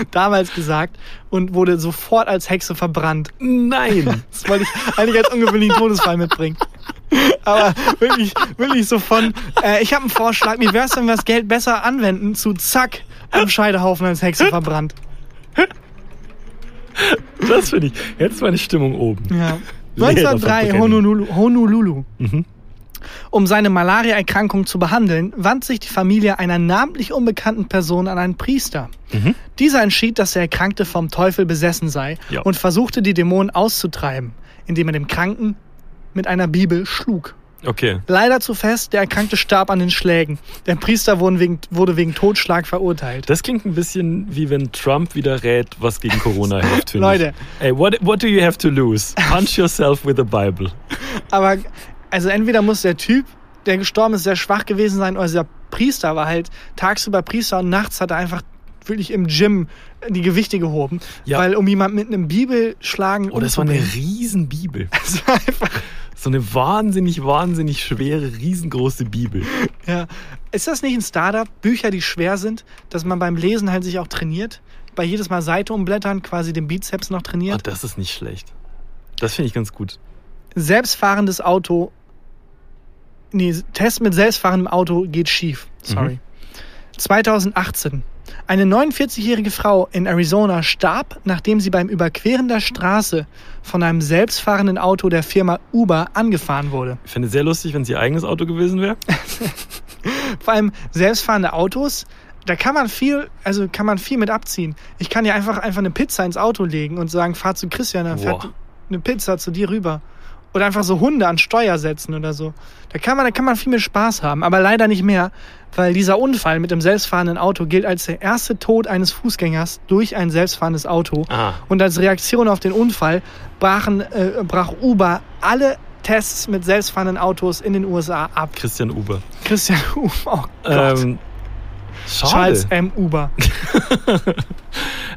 [laughs] Damals gesagt und wurde sofort als Hexe verbrannt. Nein! Das wollte ich eigentlich als ungewöhnlichen Todesfall mitbringen. Aber wirklich, wirklich so von, äh, ich habe einen Vorschlag, wie wär's, wenn wir das Geld besser anwenden, zu zack, am Scheidehaufen als Hexe verbrannt. Das finde ich. Jetzt ist meine Stimmung oben. Ja. Lehrer 1903 verbrennen. Honolulu. Honolulu. Mhm. Um seine Malaria-Erkrankung zu behandeln, wandte sich die Familie einer namentlich unbekannten Person an einen Priester. Mhm. Dieser entschied, dass der Erkrankte vom Teufel besessen sei Ja. und versuchte, die Dämonen auszutreiben, indem er dem Kranken mit einer Bibel schlug. Okay. Leider zu fest, der Erkrankte starb an den Schlägen. Der Priester wurde wegen, wurde wegen Totschlag verurteilt. Das klingt ein bisschen wie wenn Trump wieder rät, was gegen Corona hilft. [laughs] Leute. Ey, what, what do you have to lose? Punch yourself with a Bible. Aber also entweder muss der Typ, der gestorben ist, sehr schwach gewesen sein, oder dieser Priester war halt tagsüber Priester und nachts hat er einfach wirklich im Gym die Gewichte gehoben. Ja. Weil um jemand mit einem Bibelschlagen Oh, das war eine Riesenbibel. [laughs] Das war einfach, So eine wahnsinnig, wahnsinnig schwere, riesengroße Bibel. ja. Ist das nicht ein Startup? Bücher, die schwer sind, dass man beim Lesen halt sich auch trainiert? Bei jedes Mal Seite umblättern quasi den Bizeps noch Oh, trainiert? das ist nicht schlecht. Das finde ich ganz gut. Selbstfahrendes Auto. Nee, Test mit selbstfahrendem Auto geht schief. Sorry. 2018. Eine 49-jährige Frau in Arizona starb, nachdem sie beim Überqueren der Straße von einem selbstfahrenden Auto der Firma Uber angefahren wurde. Ich fände es sehr lustig, wenn es ihr eigenes Auto gewesen wäre. [laughs] Vor allem selbstfahrende Autos, da kann man viel, also kann man viel mit abziehen. Ich kann ja einfach einfach eine Pizza ins Auto legen und sagen, fahr zu Christian, dann fährt eine Pizza zu dir rüber. Oder einfach so Hunde an Steuer setzen oder so. Da kann man, da kann man viel mit Spaß haben, aber leider nicht mehr, weil dieser Unfall mit dem selbstfahrenden Auto gilt als der erste Tod eines Fußgängers durch ein selbstfahrendes Auto. Ah. Und als Reaktion auf den Unfall brachen, äh, brach Uber alle Tests mit selbstfahrenden Autos in den USA ab. Christian Uber. Christian [laughs] Uber, oh Gott. Ähm. Charles M. Uber. [laughs]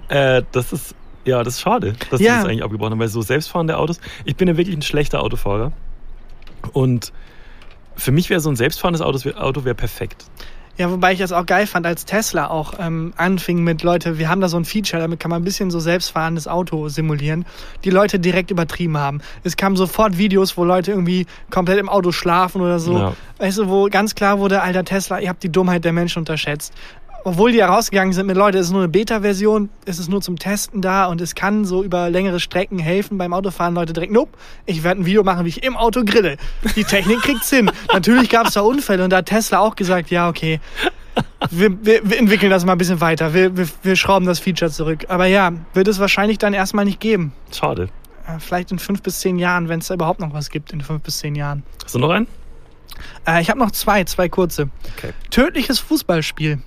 Äh, das ist, ja, das ist schade, dass die Ja. das eigentlich abgebrochen haben, weil so selbstfahrende Autos, ich bin ja wirklich ein schlechter Autofahrer und für mich wäre so ein selbstfahrendes Auto, Auto wäre perfekt. Ja, wobei ich das auch geil fand, als Tesla auch ähm, anfing mit Leute, wir haben da so ein Feature, damit kann man ein bisschen so selbstfahrendes Auto simulieren, die Leute direkt übertrieben haben. Es kamen sofort Videos, wo Leute irgendwie komplett im Auto schlafen oder so. Ja. Weißt du, wo ganz klar wurde, alter Tesla, ihr habt die Dummheit der Menschen unterschätzt. Obwohl die herausgegangen sind mit Leute, es ist nur eine Beta-Version, es ist nur zum Testen da und es kann so über längere Strecken helfen beim Autofahren. Leute direkt, nope, ich werde ein Video machen, wie ich im Auto grille. Die Technik kriegt's hin. [laughs] Natürlich gab es da Unfälle und da hat Tesla auch gesagt, ja, okay, wir, wir, wir entwickeln das mal ein bisschen weiter. Wir, wir, wir schrauben das Feature zurück. Aber ja, wird es wahrscheinlich dann erstmal nicht geben. Schade. Äh, Vielleicht in fünf bis zehn Jahren, wenn es da überhaupt noch was gibt in fünf bis zehn Jahren. Hast du noch einen? Äh, ich habe noch zwei, zwei kurze. Okay. Tödliches Fußballspiel.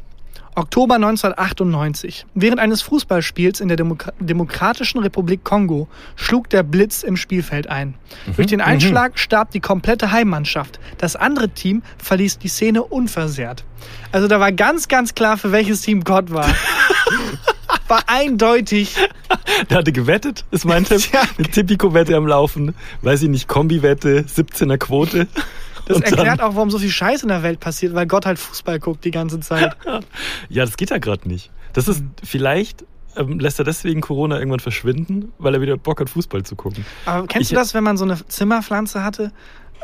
Oktober 1998. Während eines Fußballspiels in der Demokra Demokratischen Republik Kongo schlug der Blitz im Spielfeld ein. Durch den Einschlag starb die komplette Heimmannschaft. Das andere Team verließ die Szene unversehrt. Also da war ganz, ganz klar, für welches Team Gott war. [laughs] war eindeutig. [laughs] Der hatte gewettet, ist mein [laughs] Tipp. Eine Tipico-Wette am Laufen. Weiß ich nicht, Kombi-Wette, 17er Quote. Das Und erklärt auch, warum so viel Scheiß in der Welt passiert, weil Gott halt Fußball guckt die ganze Zeit. [laughs] Ja, das geht ja gerade nicht. Das ist vielleicht ähm, lässt er deswegen Corona irgendwann verschwinden, weil er wieder Bock hat, Fußball zu gucken. Aber kennst Ich- du das, wenn man so eine Zimmerpflanze hatte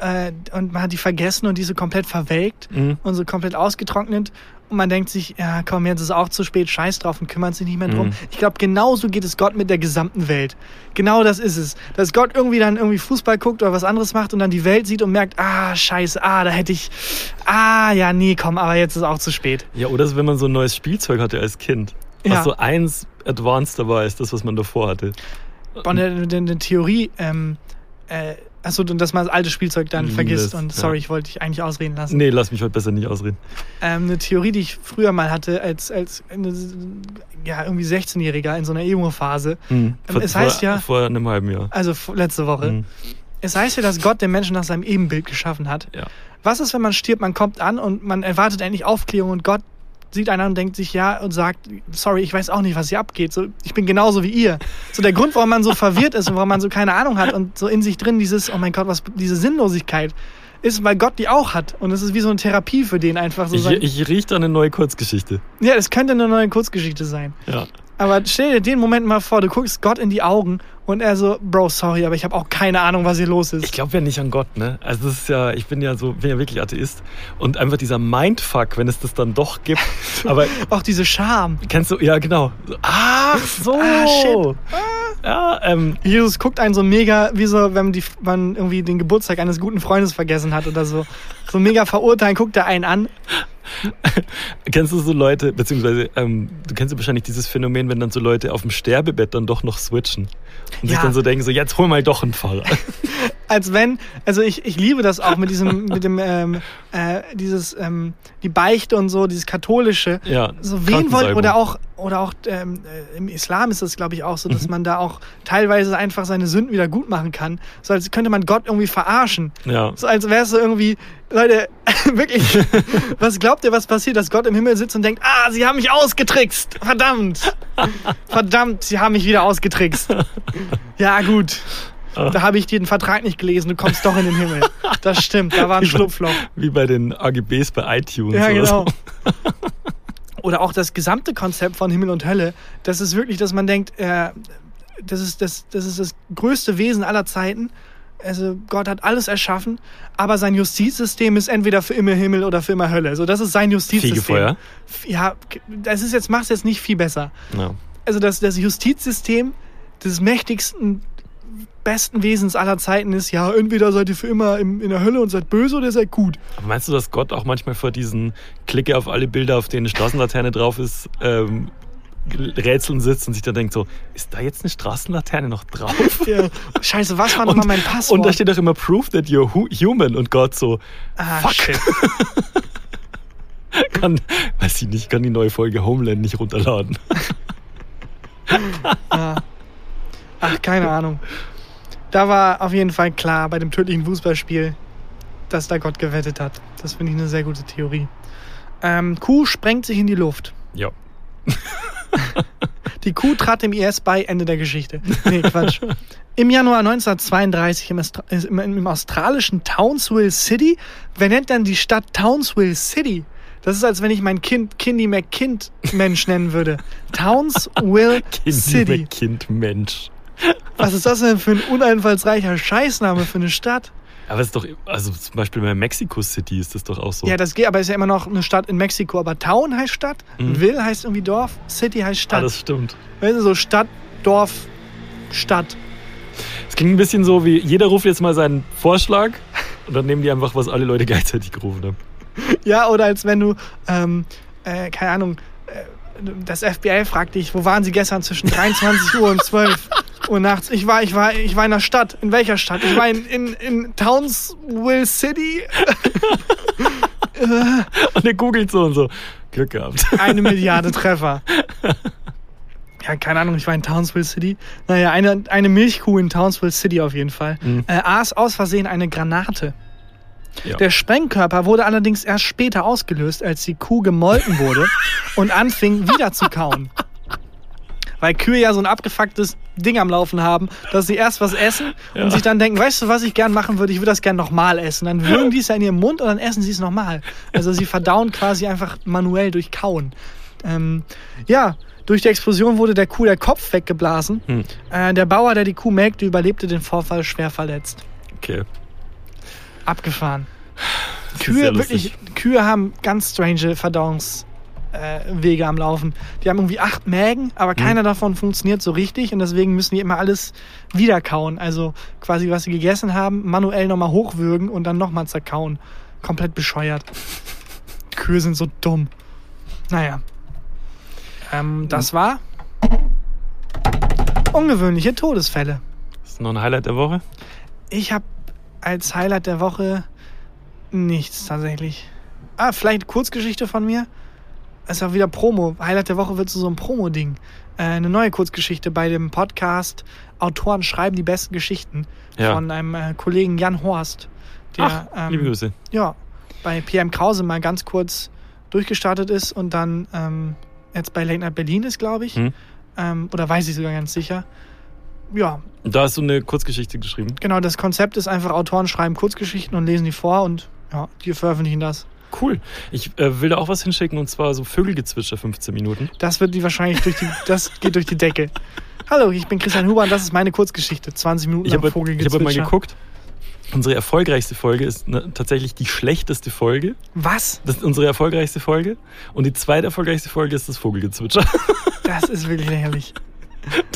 äh, und man hat die vergessen und die so komplett verwelkt Mhm. und so komplett ausgetrocknet und man denkt sich, ja komm, jetzt ist auch zu spät, scheiß drauf und kümmert sich nicht mehr drum. Mhm. Ich glaube, genauso geht es Gott mit der gesamten Welt. Genau das ist es. Dass Gott irgendwie dann irgendwie Fußball guckt oder was anderes macht und dann die Welt sieht und merkt, ah, scheiße, ah, da hätte ich, ah, ja, nee, komm, aber jetzt ist auch zu spät. Ja, oder wenn man so ein neues Spielzeug hatte als Kind. Was Ja. so eins advanced dabei ist, das, was man davor hatte. Und eine, eine, eine Theorie, ähm, äh, achso, dass man das alte Spielzeug dann Mm, vergisst das- und ja. sorry, ich wollte dich eigentlich ausreden lassen. Nee, lass mich heute besser nicht ausreden. Ähm, eine Theorie, die ich früher mal hatte, als, als eine, ja, irgendwie 16-Jähriger in so einer Emo-Phase. Hm. Ähm, es heißt vor, ja- Vor einem halben Jahr. Also letzte Woche. Hm. Es heißt ja, dass Gott den Menschen nach seinem Ebenbild geschaffen hat. Ja. Was ist, wenn man stirbt, man kommt an und man erwartet endlich Aufklärung und Gott sieht einen an und denkt sich ja und sagt, sorry, ich weiß auch nicht, was hier abgeht. So, ich bin genauso wie ihr. So der Grund, warum man so verwirrt ist und warum man so keine Ahnung hat und so in sich drin dieses, oh mein Gott, was diese Sinnlosigkeit ist, weil Gott die auch hat. Und es ist wie so eine Therapie für den einfach so Ich, ich rieche da eine neue Kurzgeschichte. Ja, es könnte eine neue Kurzgeschichte sein. Ja. Aber stell dir den Moment mal vor, du guckst Gott in die Augen und er so, Bro, sorry, aber ich habe auch keine Ahnung, was hier los ist. Ich glaube ja nicht an Gott, ne? Also das ist ja, ich bin ja so, bin ja wirklich Atheist. Und einfach dieser Mindfuck, wenn es das dann doch gibt. [laughs] Aber auch diese Scham. kennst du, ja genau. Ach so. Ah, shit. Ja, ähm, Jesus guckt einen so mega, wie so, wenn die, man irgendwie den Geburtstag eines guten Freundes vergessen hat oder so. So mega verurteilen, guckt er einen an. [laughs] kennst du so Leute, beziehungsweise ähm, du kennst ja wahrscheinlich dieses Phänomen, wenn dann so Leute auf dem Sterbebett dann doch noch switchen und sich Ja. dann so denken, so jetzt hol mal doch einen Fahrer. [laughs] Als wenn, also ich, ich liebe das auch mit diesem, mit dem, ähm, äh, dieses, ähm, die Beichte und so, dieses katholische. Ja, So wen wollt, oder auch, oder auch ähm, äh, im Islam ist das, glaube ich, auch so, dass man da auch teilweise einfach seine Sünden wieder gut machen kann. So als könnte man Gott irgendwie verarschen. Ja. So als wäre es so irgendwie, Leute, [laughs] wirklich, was glaubt ihr, was passiert, dass Gott im Himmel sitzt und denkt, ah, sie haben mich ausgetrickst, verdammt, verdammt, sie haben mich wieder ausgetrickst. Ja, gut. Da habe ich dir den Vertrag nicht gelesen, du kommst doch in den Himmel. [laughs] Das stimmt, da war ein Schlupfloch. Wie bei den AGBs bei iTunes. Ja, oder genau. So. [laughs] Oder auch das gesamte Konzept von Himmel und Hölle, das ist wirklich, dass man denkt, äh, das, ist das, das ist das größte Wesen aller Zeiten. Also Gott hat alles erschaffen, aber sein Justizsystem ist entweder für immer Himmel oder für immer Hölle. Also das ist sein Justizsystem. Fegefeuer. Ja, das ist jetzt, mach's jetzt nicht viel besser. Ja. Also das, das Justizsystem des mächtigsten, besten Wesens aller Zeiten ist, ja, entweder seid ihr für immer im, in der Hölle und seid böse oder ihr seid gut. Aber meinst du, dass Gott auch manchmal vor diesen Klicke auf alle Bilder, auf denen eine Straßenlaterne drauf ist, ähm, Rätseln sitzt und sich dann denkt so, ist da jetzt eine Straßenlaterne noch drauf? Ja. Scheiße, was war nochmal mein Passwort? Und da steht doch immer Proof that you're hu human und Gott so, ah, fuck. shit. [laughs] kann, weiß ich nicht, kann die neue Folge Homeland nicht runterladen. Ach, keine Ahnung. Da war auf jeden Fall klar bei dem tödlichen Fußballspiel, dass da Gott gewettet hat. Das finde ich eine sehr gute Theorie. Ähm, Kuh sprengt sich in die Luft. Ja. [laughs] Die Kuh trat dem IS bei, Ende der Geschichte. Nee, Quatsch. Im Januar 1932 im, Astra im, im australischen Townsville City. Wer nennt denn die Stadt Townsville City? Das ist, als wenn ich mein Kind Kindy McKind Mensch nennen würde. Townsville [laughs] City. Kind, Mensch. Was ist das denn für ein uneinfallsreicher Scheißname für eine Stadt? Aber es ist doch, also zum Beispiel bei Mexico City ist das doch auch so. Ja, das geht, aber ist ja immer noch eine Stadt in Mexiko. Aber Town heißt Stadt, Ville heißt irgendwie Dorf, City heißt ah, Stadt. das stimmt. weißt du, so Stadt, Dorf, Stadt. Es klingt ein bisschen so wie, jeder ruft jetzt mal seinen Vorschlag und dann nehmen die einfach, was alle Leute gleichzeitig gerufen haben. Ja, oder als wenn du, ähm, äh, keine Ahnung, äh, das FBI fragt dich, wo waren Sie gestern zwischen [laughs] 23 Uhr und 12 Uhr nachts? Ich war, ich war, ich war in der Stadt. In welcher Stadt? Ich war in, in, in Townsville City. [laughs] Und er googelt so und so. Glück gehabt. Eine [laughs] Milliarde Treffer. Ja, keine Ahnung, ich war in Townsville City. Naja, eine, eine Milchkuh in Townsville City auf jeden Fall. Äh, aß aus Versehen eine Granate. Ja. Der Sprengkörper wurde allerdings erst später ausgelöst, als die Kuh gemolken wurde [laughs] und anfing wieder zu kauen. Weil Kühe ja so ein abgefucktes Ding am Laufen haben, dass sie erst was essen und sich dann denken, weißt du, was ich gern machen würde? Ich würde das gern nochmal essen. Dann würgen die es ja in ihrem Mund und dann essen sie es nochmal. Also sie verdauen quasi einfach manuell durch Kauen. Ähm, ja, durch die Explosion wurde der Kuh der Kopf weggeblasen. Äh, der Bauer, der die Kuh melkte, überlebte den Vorfall schwer verletzt. Okay. Abgefahren. Kühe, wirklich. Kühe haben ganz strange Verdauungswege äh, Wege am Laufen. Die haben irgendwie acht Mägen, aber keiner davon funktioniert so richtig und deswegen müssen die immer alles wiederkauen. Also quasi, was sie gegessen haben, manuell nochmal hochwürgen und dann nochmal zerkauen. Komplett bescheuert. [laughs] Kühe sind so dumm. Naja. Ähm, das war ungewöhnliche Todesfälle. Das ist noch ein Highlight der Woche. Ich habe als Highlight der Woche nichts tatsächlich. Ah, vielleicht Kurzgeschichte von mir. Es ist auch wieder Promo. Highlight der Woche wird so ein Promo-Ding. Äh, eine neue Kurzgeschichte bei dem Podcast Autoren schreiben die besten Geschichten Ja. von einem äh, Kollegen Jan Horst, der Ach, liebe Grüße. ja, bei PM Krause mal ganz kurz durchgestartet ist und dann ähm, jetzt bei Late Night Berlin ist, glaube ich. Hm. Ähm, oder weiß ich sogar ganz sicher. Ja, Und da hast du eine Kurzgeschichte geschrieben. Genau, das Konzept ist einfach, Autoren schreiben Kurzgeschichten und lesen die vor und ja, die veröffentlichen das. Cool. Ich äh, will da auch was hinschicken und zwar so Vögelgezwitscher 15 Minuten. Das wird die wahrscheinlich durch die, das geht durch die Decke. Hallo, ich bin Christian Huber und das ist meine Kurzgeschichte. 20 Minuten Ich lang habe ich hab mal Vogelgezwitscher. geguckt. Unsere erfolgreichste Folge ist ne, tatsächlich die schlechteste Folge. Was? Das ist unsere erfolgreichste Folge. Und die zweite erfolgreichste Folge ist das Vogelgezwitscher. [laughs] Das ist wirklich lächerlich.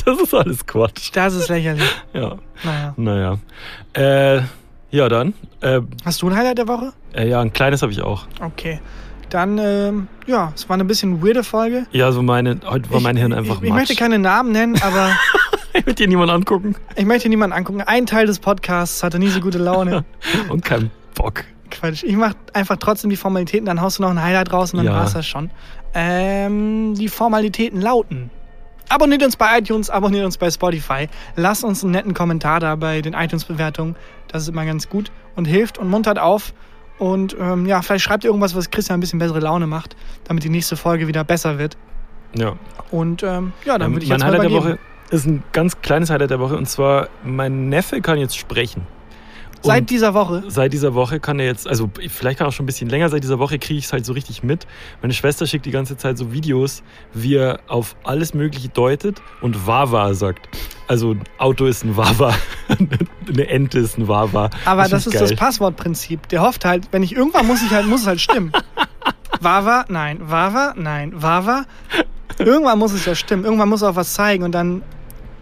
Das ist alles Quatsch. Das ist lächerlich. Ja, Naja. naja. Äh, ja, dann. Äh, Hast du ein Highlight der Woche? äh, ja, ein kleines habe ich auch. Okay. Dann, ähm, ja, es war eine bisschen weirde Folge. Ja, so meine, heute war mein ich, Hirn einfach Ich, ich möchte keine Namen nennen, aber [laughs] Ich will dir niemand angucken. ich möchte niemanden angucken. Ein Teil des Podcasts hatte nie so gute Laune. [laughs] Und keinen Bock. Quatsch. Ich mache einfach trotzdem die Formalitäten, dann haust du noch ein Highlight raus und dann Ja. war's das schon. Ähm, die Formalitäten lauten. Abonniert uns bei iTunes, abonniert uns bei Spotify. Lasst uns einen netten Kommentar da bei den iTunes-Bewertungen. Das ist immer ganz gut und hilft und muntert auf. Und ähm, ja, vielleicht schreibt ihr irgendwas, was Christian ein bisschen bessere Laune macht, damit die nächste Folge wieder besser wird. Ja. Und ähm, ja, dann Ähm, würde ich mein jetzt mal Highlight der. Woche ist ein ganz kleines Highlight der Woche. Und zwar, mein Neffe kann jetzt sprechen. Seit Und dieser Woche. seit dieser Woche kann er jetzt, also vielleicht kann er auch schon ein bisschen länger, seit dieser Woche kriege ich es halt so richtig mit. Meine Schwester schickt die ganze Zeit so Videos, wie er auf alles Mögliche deutet und Wawa sagt. Also ein Auto ist ein Wawa, [laughs] eine Ente ist ein Wawa. Aber das ich ist das geil. Passwortprinzip. Der hofft halt, wenn ich irgendwann muss ich halt, muss es halt stimmen. [laughs] Wawa, nein. Wawa, nein. Wawa. Irgendwann muss es ja stimmen. Irgendwann muss er auch was zeigen und dann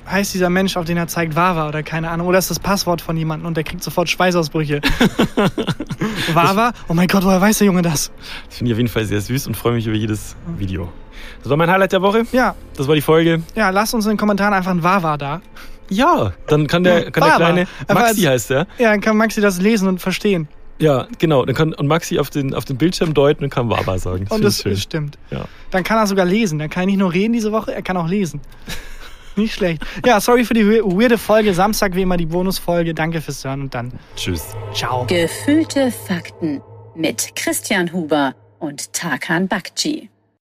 heißt dieser Mensch, auf den er zeigt, Wawa oder keine Ahnung. Oder ist das Passwort von jemandem und der kriegt sofort Schweißausbrüche. [laughs] Wawa? Oh mein Gott, woher weiß der Junge das? Das finde ich auf jeden Fall sehr süß und freue mich über jedes Video. Das war mein Highlight der Woche. Ja, Das war die Folge. ja, lasst uns in den Kommentaren einfach ein Wawa da. Ja, dann kann der, kann der kleine, Maxi heißt der. Ja, dann kann Maxi das lesen und verstehen. Ja, genau. Dann kann und Maxi auf den, auf den Bildschirm deuten und kann Wawa sagen. Das Und das schön. stimmt. Ja. Dann kann er sogar lesen. Dann kann er nicht nur reden diese Woche, er kann auch lesen. Nicht schlecht. Ja, sorry für die we- weirde Folge. Samstag wie immer die Bonusfolge. Danke fürs Hören und dann Tschüss. ciao. Gefühlte Fakten mit Christian Huber und Tarkan Bakci.